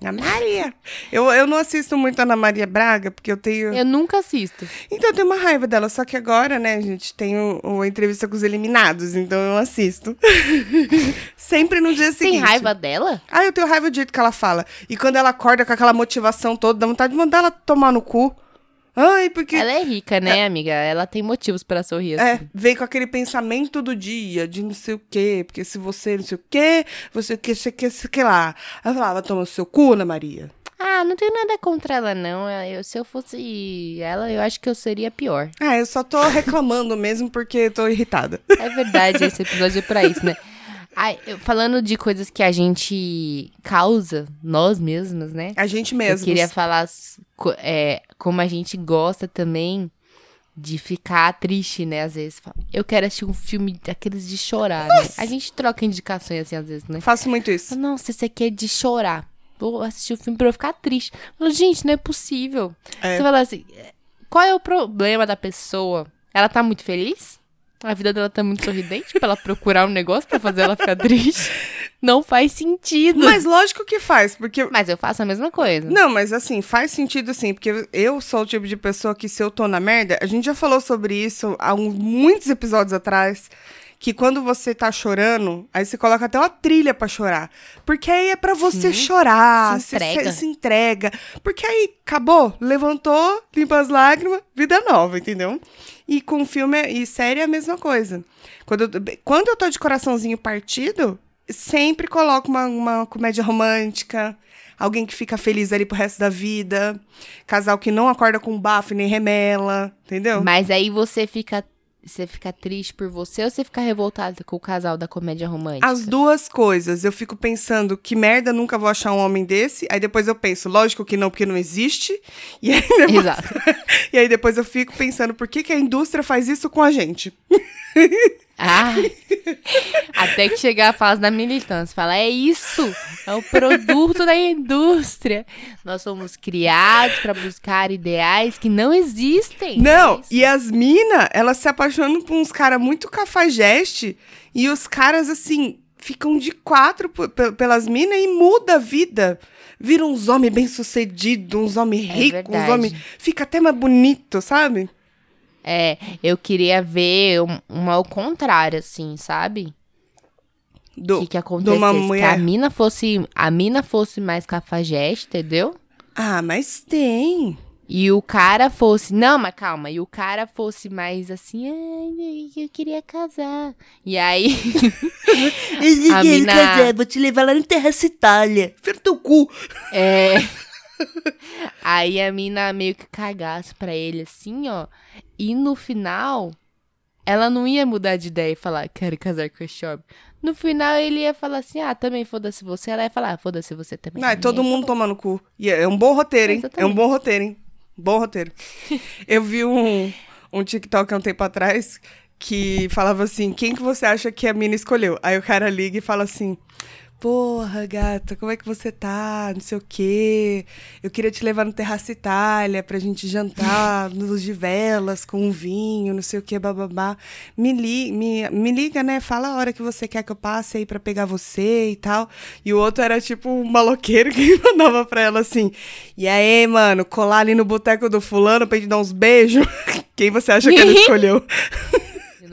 Na Maria! Eu, eu não assisto muito a Ana Maria Braga, porque eu tenho. Eu nunca assisto. Então eu tenho uma raiva dela. Só que agora, né, gente tem o, o entrevista com os eliminados, então eu assisto. Sempre no dia seguinte. Tem raiva dela? Ah, eu tenho raiva do jeito que ela fala. E quando ela acorda com aquela motivação toda, dá vontade de mandar ela tomar no cu. Ai, porque. Ela é rica, né, amiga? Ela tem motivos pra sorrir É, assim. vem com aquele pensamento do dia, de não sei o quê, porque se você não sei o quê, você que sei que, sei que lá. Ela falava, toma o seu cu, Ana Maria. Ah, não tenho nada contra ela, não. Eu, se eu fosse ela, eu acho que eu seria pior. Ah, eu só tô reclamando mesmo porque tô irritada. É verdade, esse episódio é pra isso, né? Ai, eu- falando de coisas que a gente causa, nós mesmas, né? A gente Eu mesmo. queria falar é, como a gente gosta também de ficar triste, né? Às vezes. Eu quero assistir um filme daqueles de chorar, né? A gente troca indicações assim, às vezes, né? Faço muito isso. Nossa, esse aqui é de chorar. Vou assistir o filme pra eu ficar triste. Eu falo, gente, não é possível. É. Você fala assim, qual é o problema da pessoa? Ela tá muito feliz? A vida dela tá muito sorridente pra ela procurar um negócio pra fazer ela ficar triste? Não faz sentido. Mas, Mas lógico que faz, porque. eu faço a mesma coisa. Não, mas assim, faz sentido sim, porque eu sou o tipo de pessoa que se eu tô na merda, a gente já falou sobre isso há um- muitos episódios atrás, que quando você tá chorando, aí você coloca até uma trilha pra chorar. Porque aí é pra você Sim, chorar, se você entrega. se, se entrega. Porque aí acabou, levantou, limpa as lágrimas, vida nova, entendeu? E com filme e série é a mesma coisa. Quando eu, quando eu tô de coraçãozinho partido, sempre coloco uma, uma comédia romântica, alguém que fica feliz ali pro resto da vida, casal que não acorda com bafo e nem remela, entendeu? Mas aí você fica. Você fica triste por você ou você fica revoltada com o casal da comédia romântica? As duas coisas. Eu fico pensando que merda, nunca vou achar um homem desse. Aí depois eu penso, lógico que não, porque não existe. E aí depois, Exato. e aí depois eu fico pensando, por que, que a indústria faz isso com a gente? Ah, até que chegar a fase da militância. Fala, é isso, é o produto da indústria. Nós somos criados para buscar ideais que não existem. Não, É e as minas, elas se apaixonam por uns caras muito cafajeste. E os caras, assim, ficam de quatro pelas minas e muda a vida. Viram uns homens bem-sucedidos, uns homens É ricos, uns homens... Fica até mais bonito, sabe? É, eu queria ver um, ao contrário, assim, sabe? O Do, que, que acontecesse? uma Que a mina fosse, a mina fosse mais cafajeste, entendeu? Ah, mas tem. E o cara fosse. Não, mas calma. E o cara fosse mais assim. Ai, eu queria casar. E aí. A mina- vou te levar lá no Terraça Itália. Fira teu cu. É. Aí a mina meio que cagasse pra ele assim, ó. E no final, ela não ia mudar de ideia e falar, quero casar com esse homem. No final, ele ia falar assim, ah, também foda-se você. Ela ia falar, ah, foda-se você também. Não, é todo aí, mundo tomando cu. E é é um bom roteiro, hein? É um Exatamente. bom roteiro, hein? Bom roteiro. Eu vi um, um TikTok há um tempo atrás que falava assim: quem que você acha que a mina escolheu? Aí o cara liga e fala assim. Porra, gata, como é que você tá? Não sei o quê. Eu queria te levar no Terraço Itália pra gente jantar, luz de velas, com um vinho, não sei o quê, bababá. Me, li, me, me liga, né? Fala a hora que você quer que eu passe aí pra pegar você e tal. E o outro era tipo um maloqueiro que mandava pra ela assim: E aí, mano, colar ali no boteco do fulano pra gente dar uns beijos? Quem você acha que ela escolheu?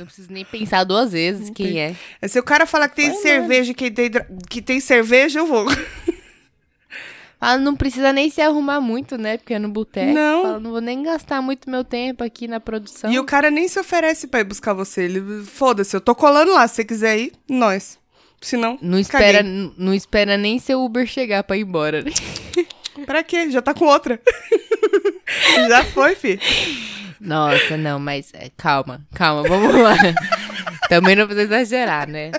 Não preciso nem pensar duas vezes Não quem tem. é. Se o cara falar que tem Foi, cerveja, que tem, que tem cerveja, eu vou. Fala, não precisa nem se arrumar muito, né? Porque é no boteco. Não. Fala, não vou nem gastar muito meu tempo aqui na produção. E o cara nem se oferece pra ir buscar você. Ele, foda-se, eu tô colando lá. Se você quiser ir, nós. Se não, Não espera, caguei. não espera nem seu Uber chegar pra ir embora, né? Pra quê? Já tá com outra. Já foi, fi. Nossa, não, mas é, calma, calma, vamos lá. Também não precisa exagerar, né?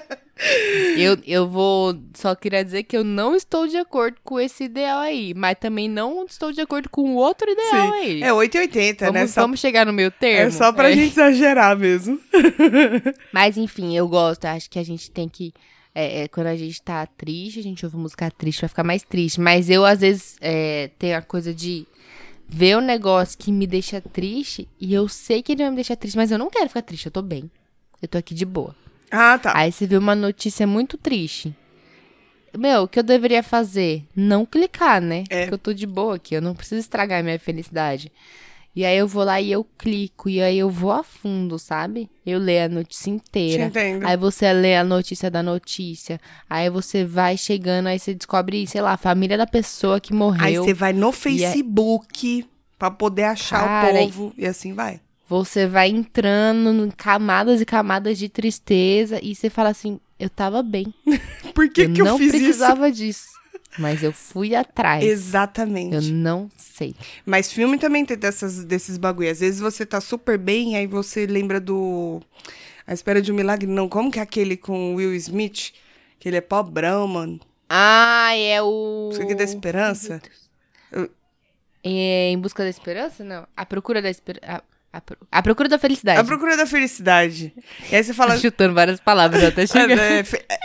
Eu, eu vou. Só queria dizer que eu não estou de acordo com esse ideal aí, mas também não estou de acordo com o outro ideal aí. Sim. É 880, vamos, né? Só, vamos chegar no meio termo. é só pra É. gente exagerar mesmo. Mas enfim, eu gosto. Acho que a gente tem que. é, é, quando a gente tá triste, a gente ouve música triste, vai ficar mais triste. Mas eu, às vezes, é, tenho a coisa de ver um negócio que me deixa triste e eu sei que ele vai me deixar triste, mas eu não quero ficar triste, eu tô bem. Eu tô aqui de boa. Ah, tá. Aí você vê uma notícia muito triste. Meu, o que eu deveria fazer? Não clicar, né? É. Porque eu tô de boa aqui, eu não preciso estragar minha felicidade. E aí eu vou lá e eu clico, e aí eu vou a fundo, sabe? Eu leio a notícia Te inteira. entendo. Aí você lê a notícia da notícia. Aí você vai chegando, aí você descobre, sei lá, a família da pessoa que Aí morreu. você vai no E é- Facebook pra poder achar Cara, o povo. E assim vai. Você vai entrando em camadas e camadas de tristeza e você fala assim: eu tava bem. Por que, eu que eu não fiz isso? precisava disso. Mas eu fui atrás. Exatamente. Eu não sei. Mas filme também tem dessas, desses bagulho. Às vezes você tá super bem, aí você lembra do. A Espera de um Milagre. Não, como que é aquele com o Will Smith? Que ele é pobrão, mano. Ah, é o. Isso aqui é da esperança? É em busca da esperança? Não. A procura da esperança. A, pro- a procura da felicidade. A Procura da Felicidade. E aí você fala. Chutando várias palavras até chegar. É, é, fe- é,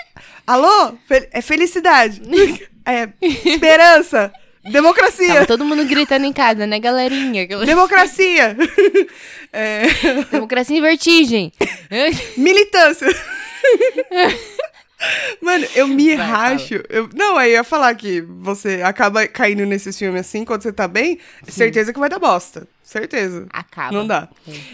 Alô? É felicidade. É esperança. Democracia. Tava todo mundo gritando em casa, né, galerinha? Democracia. É, Democracia em vertigem. militância. Mano, eu me Vai, racho. Eu, não, aí eu ia falar que você acaba caindo nesses filmes assim, quando você tá bem, certeza que vai dar bosta. Certeza. Acaba. Não dá.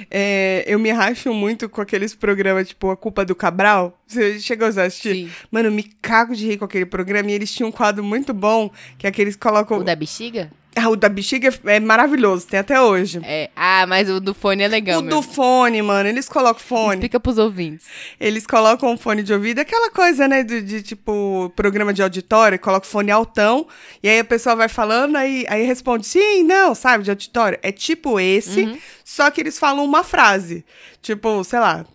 É, eu me racho muito com aqueles programas, tipo, A Culpa do Cabral. Você chegou a assistir? Sim. Mano, eu me cago de rir com aquele programa. E eles tinham um quadro muito bom, que é aqueles que colocam... O da bexiga? Ah, o da bexiga é maravilhoso, tem até hoje. É. Ah, mas o do fone é legal, o meu. do fone, mano, eles colocam fone. Explica pros ouvintes. Eles colocam um fone de ouvido, aquela coisa, né, de, de, tipo, programa de auditório, coloca o fone altão, e aí a pessoa vai falando, aí, aí responde sim, não, sabe, de auditório. É tipo esse, Uhum. só que eles falam uma frase. Tipo, sei lá,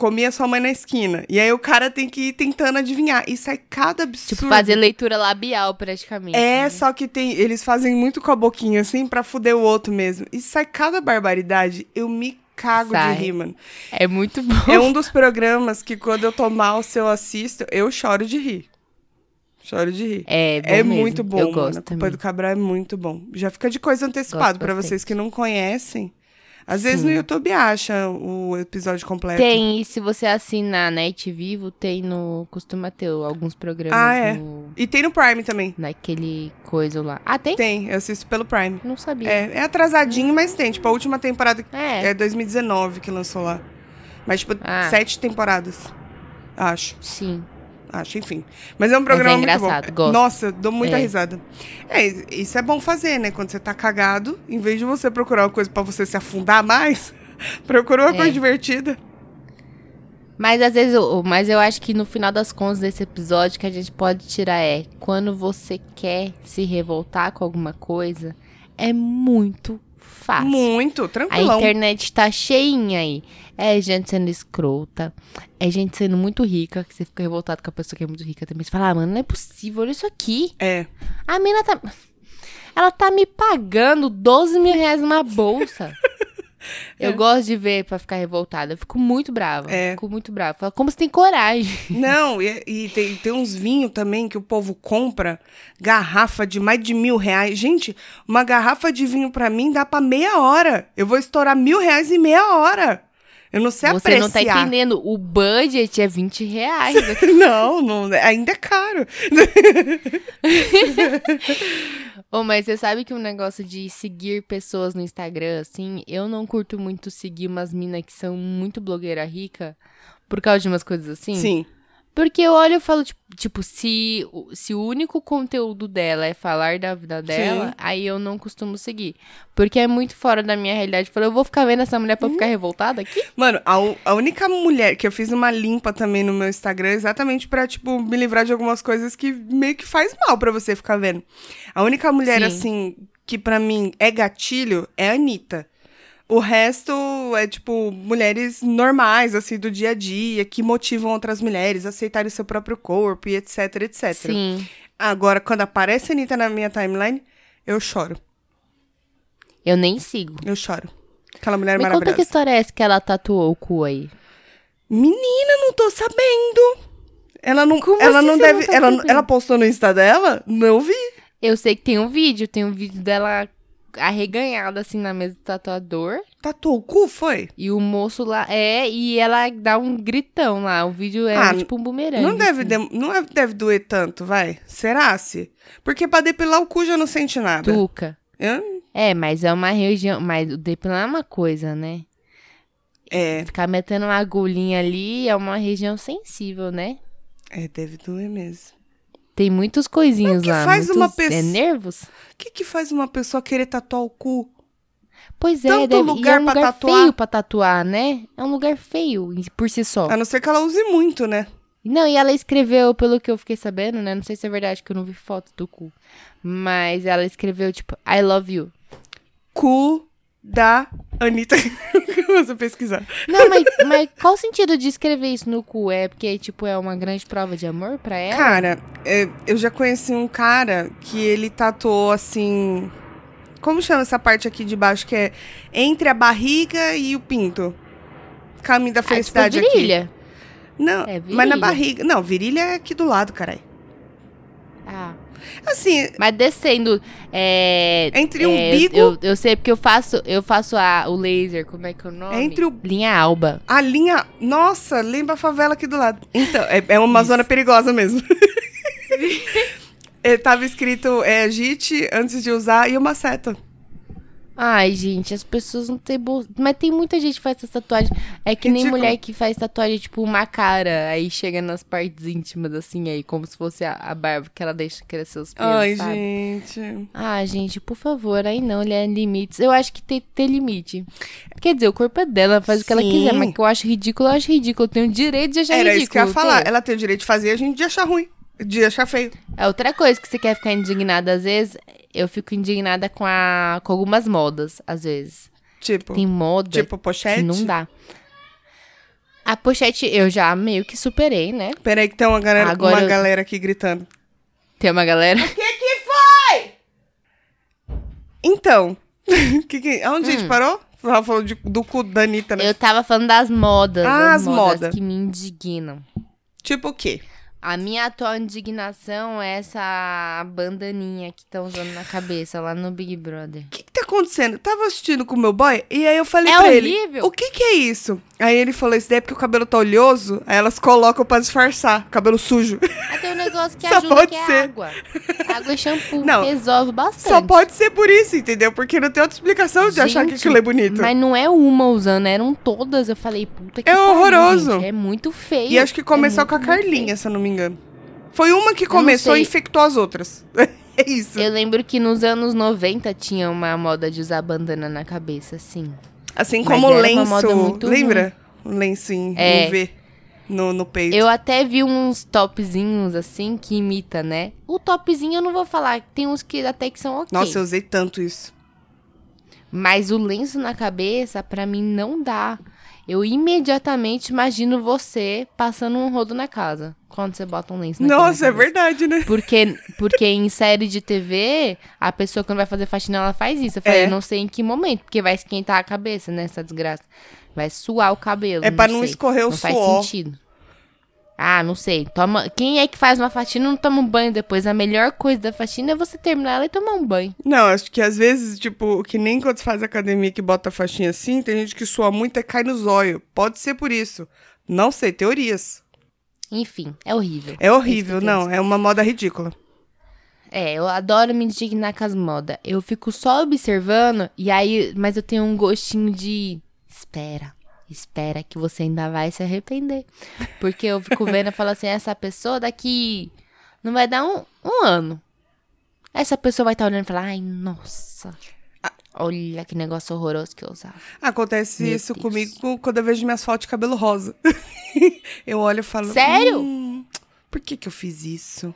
comia sua mãe na esquina. E aí o cara tem que ir tentando adivinhar. E sai cada absurdo. Tipo, fazer leitura labial, praticamente. É, né? só que tem. Eles fazem muito com a boquinha, assim, pra fuder o outro mesmo. E sai cada barbaridade. Eu me cago Sai. de rir, mano. É muito bom. É um dos programas que quando eu tô mal, se eu assisto, eu choro de rir. Choro de rir. É, bom É mesmo. muito bom, Eu mano. gosto A Culpa do Cabral é muito bom. Já fica de coisa antecipada bastante. vocês que não conhecem. Às vezes Sim. no YouTube acha o episódio completo. Tem, e se você assinar Net Vivo, tem no. Costuma ter alguns programas Ah, é. no, E tem no Prime também. naquele coisa lá. Ah, tem? Tem, eu assisto pelo Prime. Não sabia. É, é atrasadinho, mas tem. Tipo, a última temporada É. é 2019 que lançou lá. Mas, tipo, Ah. sete temporadas. Acho. Sim. Acho, enfim. Mas é um programa muito engraçado, bom. gosto. Nossa, eu dou muita É. risada. É, isso é bom fazer, né? Quando você tá cagado, em vez de você procurar uma coisa pra você se afundar mais, procura uma É. coisa divertida. Mas às vezes, eu- mas eu acho que no final das contas desse episódio que a gente pode tirar é quando você quer se revoltar com alguma coisa, é muito fácil. Muito, A tranquilão. internet tá cheinha aí. É gente sendo escrota. É gente sendo muito rica, que você fica revoltado com a pessoa que é muito rica também. Você fala, ah, mano, não é possível, olha isso aqui. É. A mina tá. Ela tá me pagando 12 mil reais numa bolsa. Eu gosto de ver pra ficar revoltada. Eu fico muito brava. É. Fico muito brava. Falo, como você tem coragem? Não, e, e tem, tem uns vinhos também que o povo compra, garrafa de mais de mil reais. Gente, uma garrafa de vinho pra mim dá pra meia hora. Eu vou estourar mil reais em meia hora. Eu não sei você apreciar. não tá entendendo. O budget é 20 reais. Não, não, ainda é caro. Ô, mas você sabe que um negócio de seguir pessoas no Instagram, assim, eu não curto muito seguir umas minas que são muito blogueira rica por causa de umas coisas assim. Sim. Porque eu olho e falo, tipo, tipo, se, o- se o único conteúdo dela é falar da vida dela, Sim. aí eu não costumo seguir. Porque é muito fora da minha realidade. Eu falo, eu vou ficar vendo essa mulher pra Uhum. ficar revoltada aqui? Mano, a, a única mulher que eu fiz uma limpa também no meu Instagram, exatamente pra, tipo, me livrar de algumas coisas que meio que faz mal pra você ficar vendo. A única mulher, Sim. assim, que pra mim é gatilho é a Anitta. O resto é, tipo, mulheres normais, assim, do dia a dia, que motivam outras mulheres a aceitarem o seu próprio corpo e etc, etc. Sim. Agora, quando aparece a Anitta na minha timeline, eu choro. Eu nem sigo. Eu choro. Aquela mulher Me conta maravilhosa. que história é essa que ela tatuou o cu aí. Menina, não tô sabendo. Ela não, Como ela assim não deve. não tá ela, sabendo? ela postou no Insta dela? Não vi. Eu sei que tem um vídeo, tem um vídeo dela arreganhada assim na mesa do tatuador. Tatuou o cu, foi? E o moço lá é, e ela dá um gritão lá. O vídeo é Ah, tipo um bumerangue. Não deve, assim. dem- não é- deve doer tanto, vai? Será se? Porque pra depilar o cu já não sente nada. Tuca. É, mas é uma região. Mas o depilar é uma coisa, né? É, Ficar metendo uma agulhinha ali é uma região sensível, né? é, deve doer mesmo. Tem muitos coisinhos O que lá. faz muitos, uma É pessoa- nervos? O que que faz uma pessoa querer tatuar o cu? Pois é, Tanto deve, e lugar é um lugar tatuar. feio pra tatuar, né? É um lugar feio por si só. A não ser que ela use muito, né? Não, e ela escreveu, pelo que eu fiquei sabendo, né? Não sei se é verdade que eu não vi foto do cu. Mas ela escreveu, tipo, I love you. Cu da Anitta. Você pesquisar. Não, mas, mas qual o sentido de escrever isso no cu? É porque, tipo, é uma grande prova de amor pra ela? Cara, é, eu já conheci um cara que ele tatuou assim. Como chama essa parte aqui de baixo que é entre a barriga e o pinto? Caminho da ah, tipo, felicidade aqui. virilha. Não, É mas na virilha? barriga. Não, virilha é aqui do lado, caralho. Assim, Mas descendo, é... Entre é, o umbigo- Eu, eu sei porque eu faço, eu faço a, o laser, como é que é o nome? Entre o- Linha alba. a linha. Nossa, lembra a favela aqui do lado. Então, é, é uma zona perigosa mesmo. É, tava escrito é, JIT antes de usar e uma seta. Ai, gente, as pessoas não têm bolsa. Mas tem muita gente que faz essa tatuagem. É que nem mulher que faz tatuagem, tipo, uma cara. Aí chega nas partes íntimas, assim, aí, como se fosse a, a barba que ela deixa crescer os pelos, Ai, sabe? gente. Ah, gente, por favor, aí não, ele é limites. Eu acho que tem que ter limite. Quer dizer, o corpo é dela, ela faz o que ela quiser, mas que eu acho ridículo, eu acho ridículo. Eu tenho o direito de achar Era ridículo. isso que eu ia falar. Ela tem o direito de fazer a gente de achar ruim. De achar feio. É outra coisa que você quer ficar indignada, às vezes, eu fico indignada com, a, com algumas modas, às vezes. Tipo, Tem moda tipo pochete. que não dá. A pochete eu já meio que superei, né? Peraí que tem uma galera, Agora uma eu- galera aqui gritando. Tem uma galera. O que que foi? Então, que que, onde a gente parou? Ela falou de- do cu da Anitta, né? Hum. Eu tava falando das modas. Ah, as as modas modas. que me indignam. Tipo o quê? A minha atual indignação é essa bandaninha que estão usando na cabeça lá no Big Brother. O que que tá acontecendo? Eu tava assistindo com o meu boy e aí eu falei É pra horrível. ele, o que que é isso? Aí ele falou, isso daí é porque o cabelo tá oleoso, aí elas colocam pra disfarçar, cabelo sujo. Um negócio que Só ajuda, pode que é ser. água. Água e shampoo. Não, Resolve bastante. Só pode ser por isso, entendeu? Porque não tem outra explicação de achar que Gente, aquilo é bonito. Mas não é uma usando, eram todas. Eu falei, puta que É pariu, horroroso. gente, é muito feio. E acho que começou É com a muito, muito Carlinha, se eu não me engano. Foi uma que começou e infectou as outras. é isso. Eu lembro que nos anos 90 tinha uma moda de usar bandana na cabeça, assim. Assim como lenço. muito Lembra? Um lenço em, É. no, no peito. Eu até vi uns topzinhos, assim, que imita, né? O topzinho eu não vou falar, tem uns que até que são ok. Nossa, eu usei tanto isso. Mas o lenço na cabeça, pra mim, não dá. Eu imediatamente imagino você passando um rodo na casa. Quando você bota um lenço na Nossa, é verdade, né? Porque, porque em série de TV, a pessoa quando vai fazer faxina, ela faz isso. Eu falei, É. eu não sei em que momento, porque vai esquentar a cabeça, né, essa desgraça. Vai suar o cabelo. É pra não sei. escorrer o não faz suor. sentido. Ah, não sei. Toma... Quem é que faz uma faxina e não toma um banho depois? A melhor coisa da faxina é você terminar ela e tomar um banho. Não, acho que às vezes, tipo, que nem quando você faz academia que bota a faixinha assim, tem gente que sua muito e cai no zóio. Pode ser por isso. Não sei, teorias. Enfim, é horrível. É horrível, eu não. É uma moda ridícula. É, eu adoro me indignar com as modas. Eu fico só observando e aí, mas eu tenho um gostinho de espera, espera que você ainda vai se arrepender. Porque eu fico vendo e falo assim, essa pessoa daqui não vai dar um, um ano. Essa pessoa vai estar olhando e falar, ai, nossa. Olha que negócio horroroso que eu usava. Acontece Meu isso Deus. comigo quando eu vejo minhas fotos de cabelo rosa. eu olho e falo. Sério? "Hum, por que que eu fiz isso?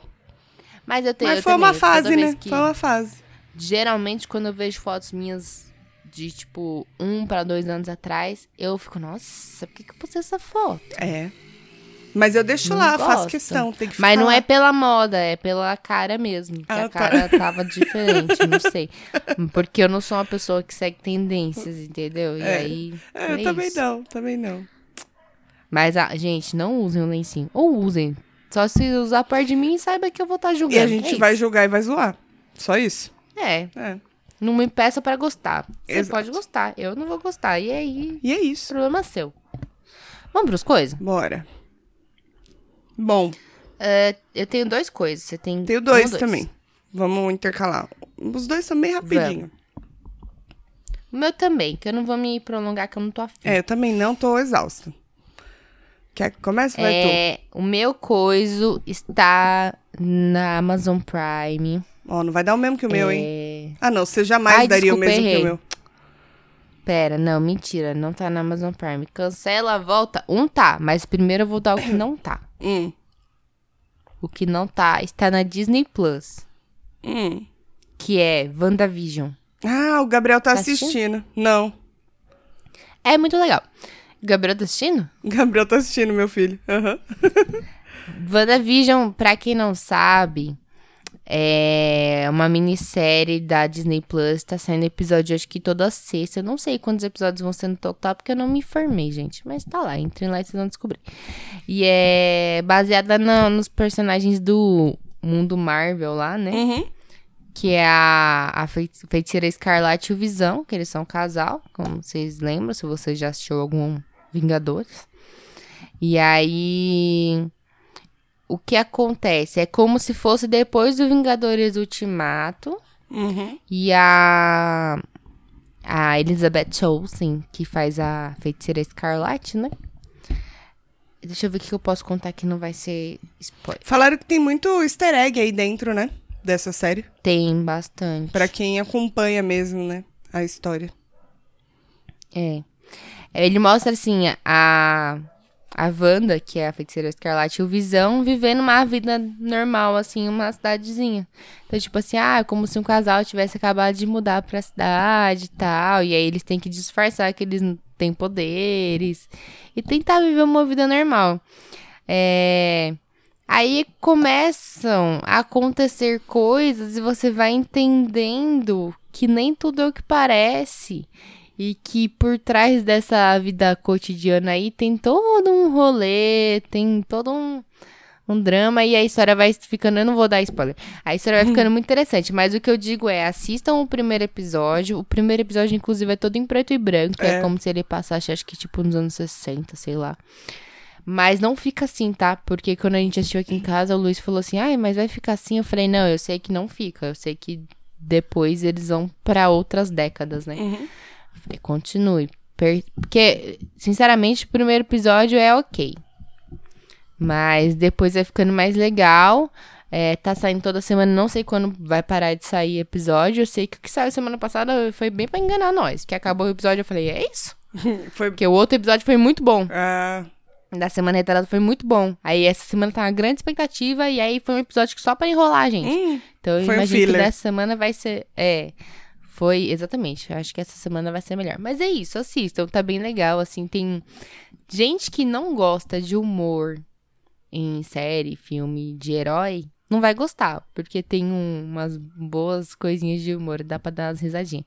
Mas eu tenho. Mas foi também, uma fase, né? que- Foi uma fase. Geralmente, quando eu vejo fotos minhas de, tipo, um pra dois anos atrás, eu fico, nossa, por que, que eu postei essa foto? É. Mas eu deixo Não lá, faço gosto. questão. Tem que Mas não é pela moda, é pela cara mesmo. Que Ah, a tá. cara tava diferente, não sei. Porque eu não sou uma pessoa que segue tendências, entendeu? E É. aí. É, eu é também isso. não, também não. Mas, ah, gente, não usem o lencinho. Ou usem. Só se usar perto de mim, saiba que eu vou estar E julgando. a gente É vai isso. julgar e vai zoar. Só isso. É. É. Não me peça pra gostar. Você Exato. pode gostar, eu não vou gostar. E aí, E é isso. problema seu. Vamos pros coisas? Bora. Bom, É, eu tenho dois coisas. Você tem. tenho dois, ou também. Vamos intercalar. Os dois são bem rapidinho. O meu também, que eu não vou me prolongar, que eu não tô afim. É, eu também não tô exausta. Quer que comece? Vai tu. É, o meu coiso está na Amazon Prime. Ó, não vai dar o mesmo que o meu, hein? É, Ah, não. Você jamais Ai, daria o desculpa, mesmo que errei. o meu. Pera, não, mentira, não tá na Amazon Prime. Cancela, volta. Um tá, mas primeiro eu vou dar o que não tá. Hum. O que não tá está na Disney Plus, Hum. que é WandaVision. Ah, o Gabriel tá, Tá assistindo? assistindo. Não. É muito legal. Gabriel tá assistindo? O Gabriel tá assistindo, meu filho. Aham. WandaVision, pra quem não sabe, é uma minissérie da Disney Plus. Tá saindo episódio, acho que toda sexta. Eu não sei quantos episódios vão ser no total, porque eu não me informei, gente. Mas tá lá, entrem lá e vocês vão descobrir. E é baseada na- nos personagens do mundo Marvel lá, né? Uhum. Que é a, a fei- feiticeira Escarlate e o Visão, que eles são um casal, como vocês lembram, se você já assistiu algum Vingadores. E aí. O que acontece? É como se fosse depois do Vingadores Ultimato. Uhum. E a. A Elizabeth Olsen, que faz a feiticeira Escarlate, né? Deixa eu ver o que eu posso contar que não vai ser spoiler. Falaram que tem muito easter egg aí dentro, né? Dessa série. Tem bastante. Pra quem acompanha mesmo, né? A história. É. Ele mostra, assim, a, a Wanda, que é a feiticeira escarlate, e o Visão vivendo uma vida normal, assim, uma cidadezinha. Então, tipo assim, ah, como se um casal tivesse acabado de mudar pra cidade e tal. E aí eles têm que disfarçar que eles têm poderes. E tentar viver uma vida normal. É. Aí começam a acontecer coisas e você vai entendendo que nem tudo é o que parece. E que por trás dessa vida cotidiana aí tem todo um rolê, tem todo um, um drama e a história vai ficando. Eu não vou dar spoiler. A história vai ficando muito interessante, mas o que eu digo é: assistam o primeiro episódio. O primeiro episódio, inclusive, é todo em preto e branco. É, É. como se ele passasse, acho que tipo nos anos 60, sei lá. Mas não fica assim, tá? Porque quando a gente assistiu aqui em casa, o Luiz falou assim: ai, mas vai ficar assim. Eu falei: não, eu sei que não fica. Eu sei que depois eles vão pra outras décadas, né? Uhum. Falei, continue. Porque, sinceramente, o primeiro episódio é ok. Mas depois vai ficando mais legal. É, tá saindo toda semana, não sei quando vai parar de sair episódio. Eu sei que o que saiu semana passada foi bem pra enganar nós. Que acabou o episódio, eu falei, é isso? Foi. Porque o outro episódio foi muito bom. Ah, Da semana retrasada foi muito bom. Aí essa semana tá uma grande expectativa. E aí foi um episódio que só pra enrolar, gente. hum, Então eu Foi um imagino que dessa semana vai ser. É. Foi, exatamente. Acho que essa semana vai ser melhor. Mas é isso, assistam. Tá bem legal, assim. Tem gente que não gosta de humor em série, filme de herói, não vai gostar. Porque tem um- umas boas coisinhas de humor. Dá pra dar umas risadinhas.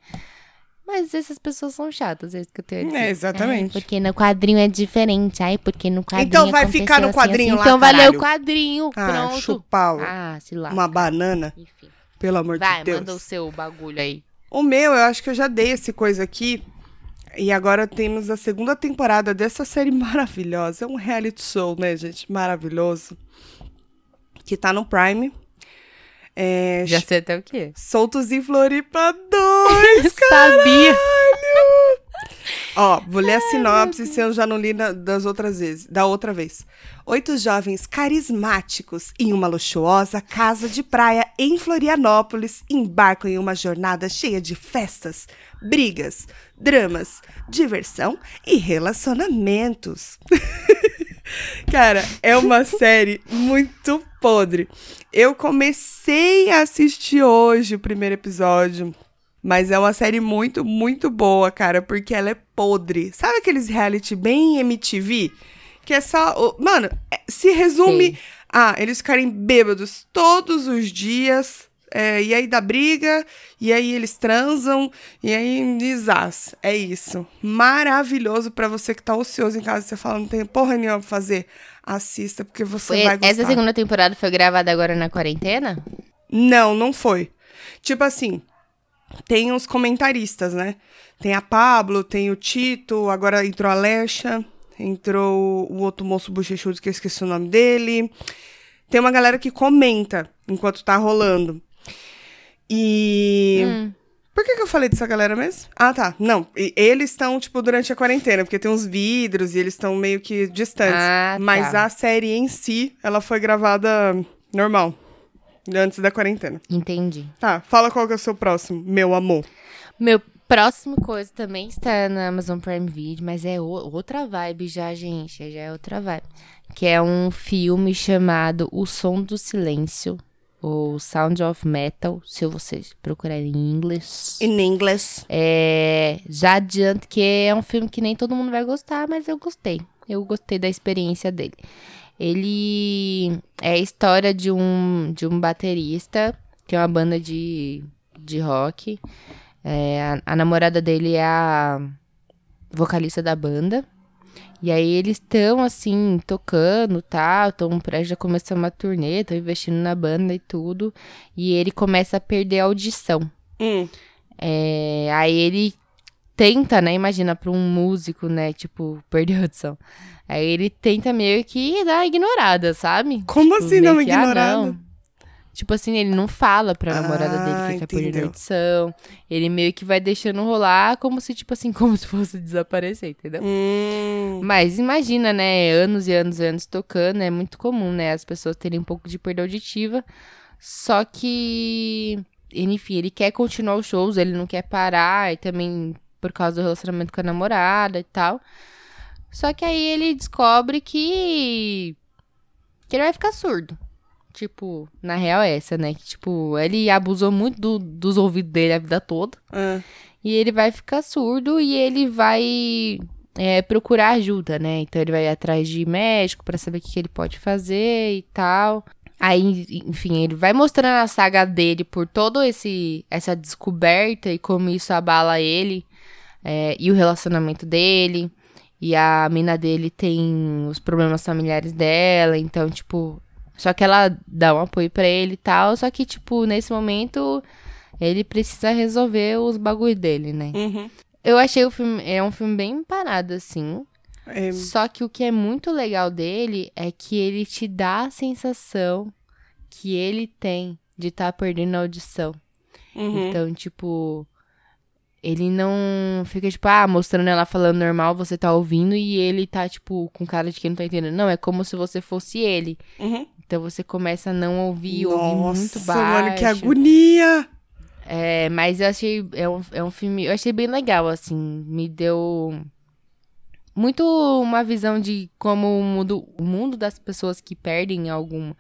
Mas essas pessoas são chatas, é isso que eu tenho a dizer. É, exatamente. Ai, porque no quadrinho é diferente. Ai, porque no quadrinho Então vai ficar no assim, quadrinho assim. lá, Então vai ler o quadrinho. ah, Pronto. chupau. Ah, se lá. Uma banana, Enfim. pelo amor Vai, de Deus. manda o seu bagulho aí. O meu, eu acho que eu já dei esse coisa aqui. E agora temos a segunda temporada dessa série maravilhosa. É um reality show, né, gente? Maravilhoso. Que tá no Prime. É, Já sei até o quê. Soltos em Floripa 2, Sabia. Ó, vou ler a sinopse se eu já não li na- das outras vezes, da outra vez. Oito jovens carismáticos em uma luxuosa casa de praia em Florianópolis embarcam em uma jornada cheia de festas, brigas, dramas, diversão e relacionamentos. Cara, é uma série muito podre. Eu comecei a assistir hoje o primeiro episódio. Mas é uma série muito, muito boa, cara, porque ela é podre. Sabe aqueles reality bem MTV? Que é só. Mano, é- se resume Sei. a eles ficarem bêbados todos os dias. é, e aí dá briga, e aí eles transam, e aí desas. É isso. Maravilhoso pra você que tá ocioso em casa. Você fala, não tem porra nenhuma pra fazer. Assista, porque você Foi- vai gostar. essa segunda temporada foi gravada agora na quarentena? Não, não foi. Tipo assim, tem os comentaristas, né? Tem a Pablo, tem o Tito, agora entrou a Lecha, entrou o outro moço bochechudo que eu esqueci o nome dele. Tem uma galera que comenta enquanto tá rolando. E. Hum. Por que, que eu falei dessa galera mesmo? Ah, tá. Não, e- eles estão, tipo, durante a quarentena, porque tem uns vidros e eles estão meio que distantes. Ah, tá. Mas a série em si, ela foi gravada normal, antes da quarentena. Entendi. Tá, fala qual que é o seu próximo, meu amor. Meu próximo coisa também está na Amazon Prime Video, mas é o- outra vibe já, gente. Já é outra vibe. Que é um filme chamado O Som do Silêncio, ou Sound of Metal, se vocês procurarem em inglês. In English. É, já adianto que é um filme que nem todo mundo vai gostar, mas eu gostei. Eu gostei da experiência dele. Ele é a história de um, de um baterista, que é uma banda de, de rock. É, a, a namorada dele é a vocalista da banda. E aí eles estão, assim, tocando, tal, estão prestes a começar uma turnê, estão investindo na banda e tudo. E ele começa a perder a audição. Hum, É, aí ele tenta, né? Imagina pra um músico, né? Tipo, perder a audição. Aí ele tenta meio que dar ignorada, sabe? Como Tipo, assim, ah, ignorada? não. Tipo assim, ele não fala pra namorada Ah, dele que tá perdendo a audição. Ele meio que vai deixando rolar como se, tipo assim, como se fosse desaparecer, entendeu? hum, Mas imagina, né? Anos e anos e anos tocando, é muito comum, né? As pessoas terem um pouco de perda auditiva. Só que, enfim, ele quer continuar os shows, ele não quer parar, e também por causa do relacionamento com a namorada e tal. Só que aí ele descobre que. que ele vai ficar surdo. Tipo, na real é essa, né? Que, tipo, ele abusou muito do- dos ouvidos dele a vida toda. ah, E ele vai ficar surdo e ele vai é, procurar ajuda, né? Então ele vai atrás de médico pra saber o que, que ele pode fazer e tal. Aí, enfim, ele vai mostrando a saga dele por todo esse essa descoberta e como isso abala ele é, e o relacionamento dele. E a mina dele tem os problemas familiares dela, então, tipo. Só que ela dá um apoio pra ele e tal. Só que, tipo, nesse momento, ele precisa resolver os bagulho dele, né? uhum. Eu achei o filme. É um filme bem parado, assim. É, Só que o que é muito legal dele é que ele te dá a sensação que ele tem de estar perdendo a audição. uhum. Então, tipo, ele não fica, tipo, ah, mostrando ela falando normal, você tá ouvindo, e ele tá, tipo, com cara de quem não tá entendendo. Não, é como se você fosse ele. Uhum. Então você começa a não ouvir, ouvir muito Nossa, baixo. mano, que agonia! É, mas eu achei. É um, é um filme. Eu achei bem legal, assim. Me deu. Muito uma visão de como o mundo, o mundo das pessoas que perdem algum,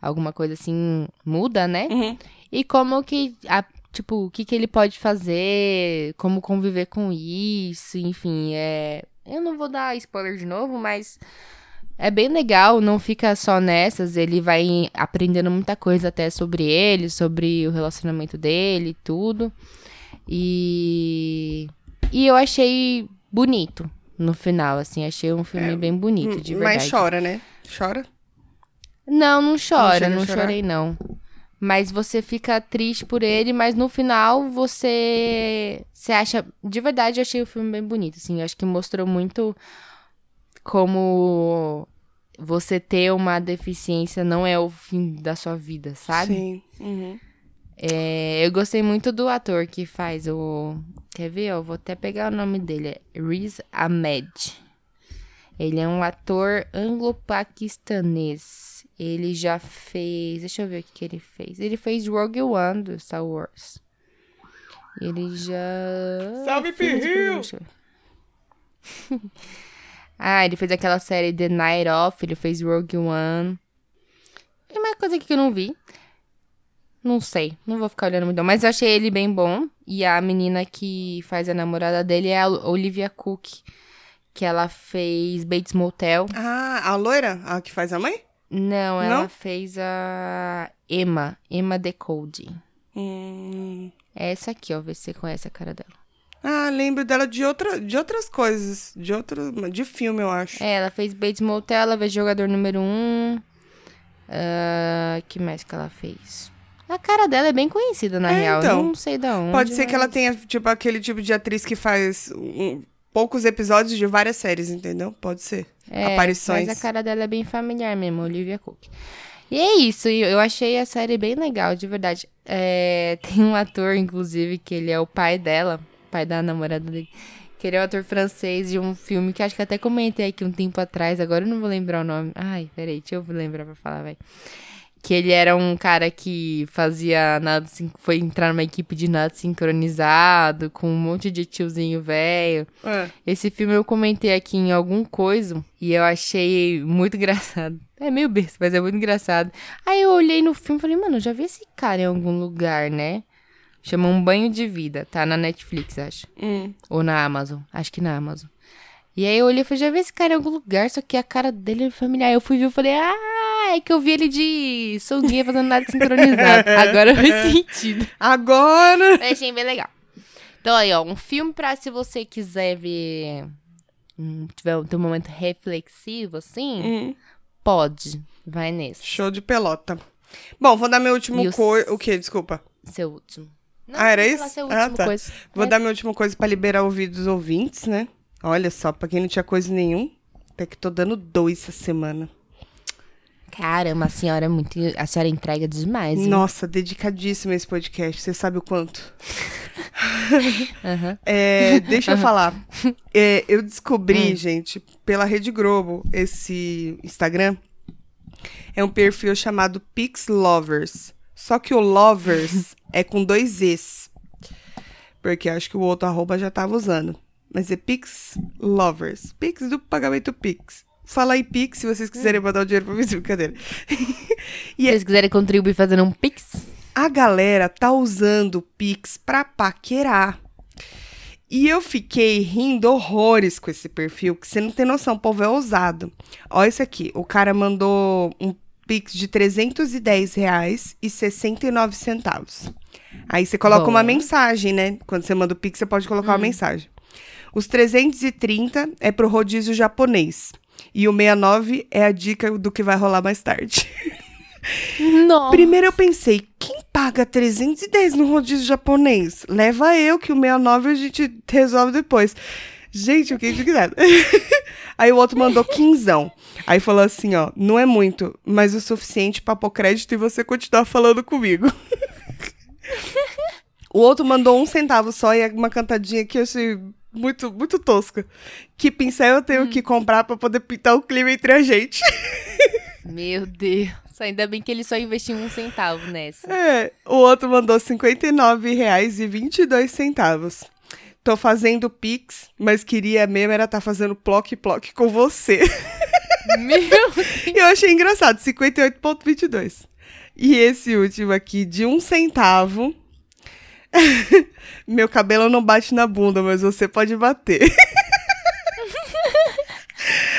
alguma coisa assim muda, né? Uhum. E como que. A, tipo, o que, que ele pode fazer, como conviver com isso, enfim. É, eu não vou dar spoiler de novo, mas. É bem legal, não fica só nessas, ele vai aprendendo muita coisa até sobre ele, sobre o relacionamento dele e tudo. E e eu achei bonito no final, assim, achei um filme É, bem bonito, de verdade. Mas chora, né? Chora? Não, não chora, não chorar? chorei não. Mas você fica triste por ele, mas no final você você acha, de verdade, eu achei o filme bem bonito, assim, eu acho que mostrou muito como você ter uma deficiência não é o fim da sua vida, sabe? Sim. Uhum. É, eu gostei muito do ator que faz o. Quer ver? Eu vou até pegar o nome dele. É Riz Ahmed. Ele é um ator anglo-paquistanês. Ele já fez. Deixa eu ver o que, que ele fez. Ele fez Rogue One do Star Wars. Ele já. Salve, Pirril! ah, ele fez aquela série The Night Off. Ele fez Rogue One. Tem mais coisa aqui que eu não vi. Não sei, não vou ficar olhando muito. Mas eu achei ele bem bom. E a menina que faz a namorada dele é a Olivia Cook. Que ela fez Bates Motel. Ah, a loira? A que faz a mãe? Não, ela Não? fez a Emma. Emma Decode. Hum. É essa aqui, ó. Se você conhece a cara dela. Ah, lembro dela de, outra, de outras coisas. De outro. De filme, eu acho. É, ela fez Bates Motel, ela fez Jogador Número 1. Um. Ah, que mais que ela fez? A cara dela é bem conhecida, na É, real. então. Eu não sei da onde. Pode ser que ela mas- tenha, tipo, aquele tipo de atriz que faz um- poucos episódios de várias séries, entendeu? Pode ser. É, Aparições. Mas a cara dela é bem familiar mesmo, Olivia Cook. E é isso, eu achei a série bem legal, de verdade. É, tem um ator, inclusive, que ele é o pai dela, pai da namorada dele. Que ele é um ator francês de um filme que acho que até comentei aqui um tempo atrás, agora eu não vou lembrar o nome. Ai, peraí, deixa eu lembrar pra falar, vai. Que ele era um cara que fazia nada, foi entrar numa equipe de nada sincronizado, com um monte de tiozinho velho. É. Esse filme eu comentei aqui em algum coisa e eu achei muito engraçado. É meio besta, mas é muito engraçado. Aí eu olhei no filme e falei, mano, eu já vi esse cara em algum lugar, né? Chama Um Banho de Vida, tá na Netflix, acho. Hum. Ou na Amazon, acho que na Amazon. E aí eu olhei e falei, já vi esse cara em algum lugar, só que a cara dele é familiar. Eu fui ver e falei, ah, é que eu vi ele de sunguinha fazendo nada sincronizado. Agora faz sentido. Agora! Eu achei bem legal. Então aí, ó, um filme pra se você quiser ver, hum, tiver um, momento reflexivo, assim, Hum. pode. Vai nesse. Show de pelota. Bom, vou dar meu último o coisa. O quê? Desculpa. Seu último. Não, Ah, era isso? Ah, tá. coisa. Vou É. dar minha última coisa pra liberar o ouvido dos ouvintes, né? Olha só, pra quem não tinha coisa nenhum, até que tô dando dois essa semana. Caramba, a senhora é muito. A senhora entrega demais. viu? Nossa, dedicadíssimo esse podcast. Você sabe o quanto? Aham. É, deixa eu falar. É, eu Hum. descobri, gente, pela Rede Globo, esse Instagram. É um perfil chamado Pix Lovers. Só que o Lovers é com dois Es. Porque acho que o outro arroba já tava usando. Mas é Pix Lovers. Pix do pagamento Pix. Fala aí Pix se vocês quiserem mandar o dinheiro pra mim, brincadeira. Se vocês quiserem contribuir fazendo um pix, a galera tá usando o Pix pra paquerar. E eu fiquei rindo horrores com esse perfil, que você não tem noção, o povo é ousado. Olha isso aqui, o cara mandou um Pix de 310 reais e 69 centavos. Aí você coloca Bom. uma mensagem, né? Quando você manda o Pix, você pode colocar uma mensagem. Os 330 é pro rodízio japonês. E o 69 é a dica do que vai rolar mais tarde. Nossa. Primeiro eu pensei, quem paga 310 no rodízio japonês? Leva eu, que o 69 a gente resolve depois. Gente, eu fiquei indignada. Aí o outro mandou quinzão. Aí falou assim, ó, não é muito, mas o suficiente pra pôr crédito e você continuar falando comigo. o outro mandou um centavo só e é uma cantadinha que eu achei muito, muito tosca. Que pincel eu tenho que comprar pra poder pintar o clima entre a gente. Meu Deus. Ainda bem que ele só investiu um centavo nessa. É, o outro mandou R$ 59,22. Tô fazendo Pix, mas queria mesmo era estar fazendo ploc-ploc com você. Meu E eu achei engraçado, 58,22. E esse último aqui, de um centavo. Meu cabelo não bate na bunda, mas você pode bater.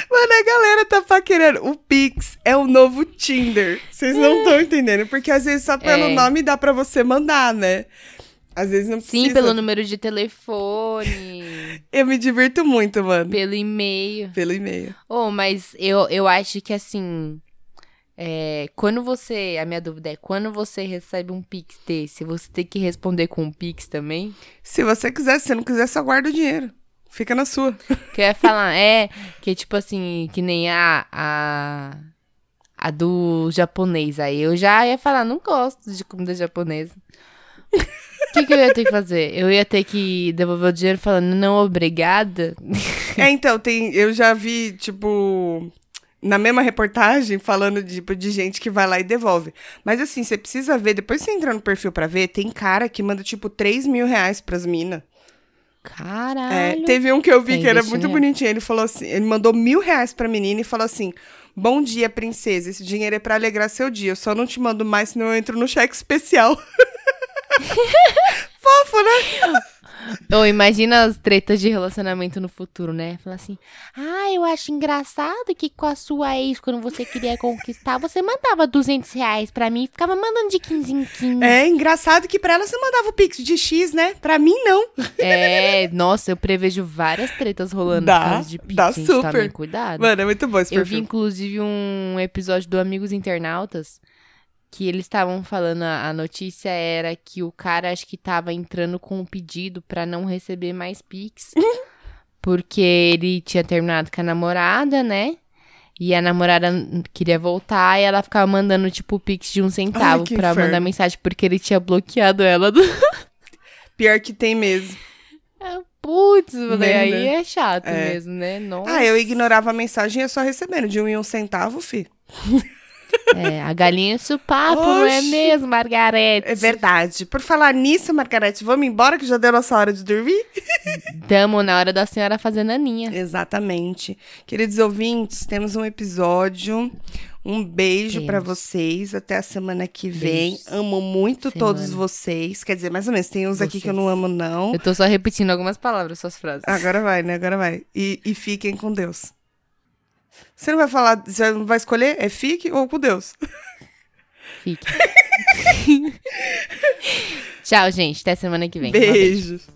Mano, a galera tá paquerando. O Pix é o novo Tinder. Vocês não estão entendendo. Porque às vezes só pelo É. nome dá pra você mandar, né? Às vezes não precisa. Sim, pelo número de telefone, Eu me divirto muito, mano. pelo e-mail. Pelo e-mail. Oh, mas eu, eu acho que assim. É, quando você. A minha dúvida é: quando você recebe um Pix desse, você tem que responder com um Pix também? Se você quiser, se não quiser, só guarda o dinheiro. Fica na sua. Que eu ia falar, é, que tipo assim, que nem a. a a do japonês. Aí eu já ia falar, não gosto de comida japonesa. O que, que eu ia ter que fazer? Eu ia ter que devolver o dinheiro falando, não, obrigada. É, então, tem, eu já vi, tipo, na mesma reportagem, falando de, tipo, de gente que vai lá e devolve. Mas assim, você precisa ver, depois você entra no perfil pra ver, tem cara que manda, tipo, 3 mil reais pras minas. É, Caralho. teve um que eu vi Tá que era muito bonitinho. Ele falou assim: ele mandou mil reais pra menina e falou assim: Bom dia, princesa. Esse dinheiro é pra alegrar seu dia. Eu só não te mando mais, senão eu entro no cheque especial. Fofo, né? Ou imagina as tretas de relacionamento no futuro, né? Falar assim, ah, eu acho engraçado que com a sua ex, quando você queria conquistar, você mandava 200 reais pra mim e ficava mandando de 15 em 15. É engraçado que pra ela você mandava o pix de X, né? Pra mim, não. É, nossa, eu prevejo várias tretas rolando Dá, por causa de Pix, dá gente, super. tomem cuidado. Mano, é muito bom esse eu vi, perfil. inclusive, um episódio do Amigos Internautas que eles estavam falando, a, a notícia era que o cara acho que tava entrando com um pedido pra não receber mais Pix. porque ele tinha terminado com a namorada, né? E a namorada queria voltar e ela ficava mandando, tipo, Pix de um centavo Ai, que pra inferno. mandar mensagem, porque ele tinha bloqueado ela do. Pior que tem mesmo. Putz, falei, Merda. aí é chato É. mesmo, né? Nossa. Ah, eu ignorava a mensagem e ia só recebendo. De um em um centavo, fi. É, a galinha papo, não é mesmo, Margarete? É verdade. Por falar nisso, Margarete, vamos embora que já deu nossa hora de dormir? Tamo na hora da senhora fazer naninha. Exatamente. Queridos ouvintes, temos um episódio. Um beijo pra vocês. Até a semana que vem. Beijos. Amo muito Semana. todos vocês. Quer dizer, mais ou menos. Tem uns aqui que eu não Vocês. amo, não. Eu tô só repetindo algumas palavras, suas frases. Agora vai, né? Agora vai. E, e fiquem com Deus. Você não vai falar, você não vai escolher? É fique ou com Deus? Fique. Tchau, gente. Até semana que vem. Beijo. Beijos.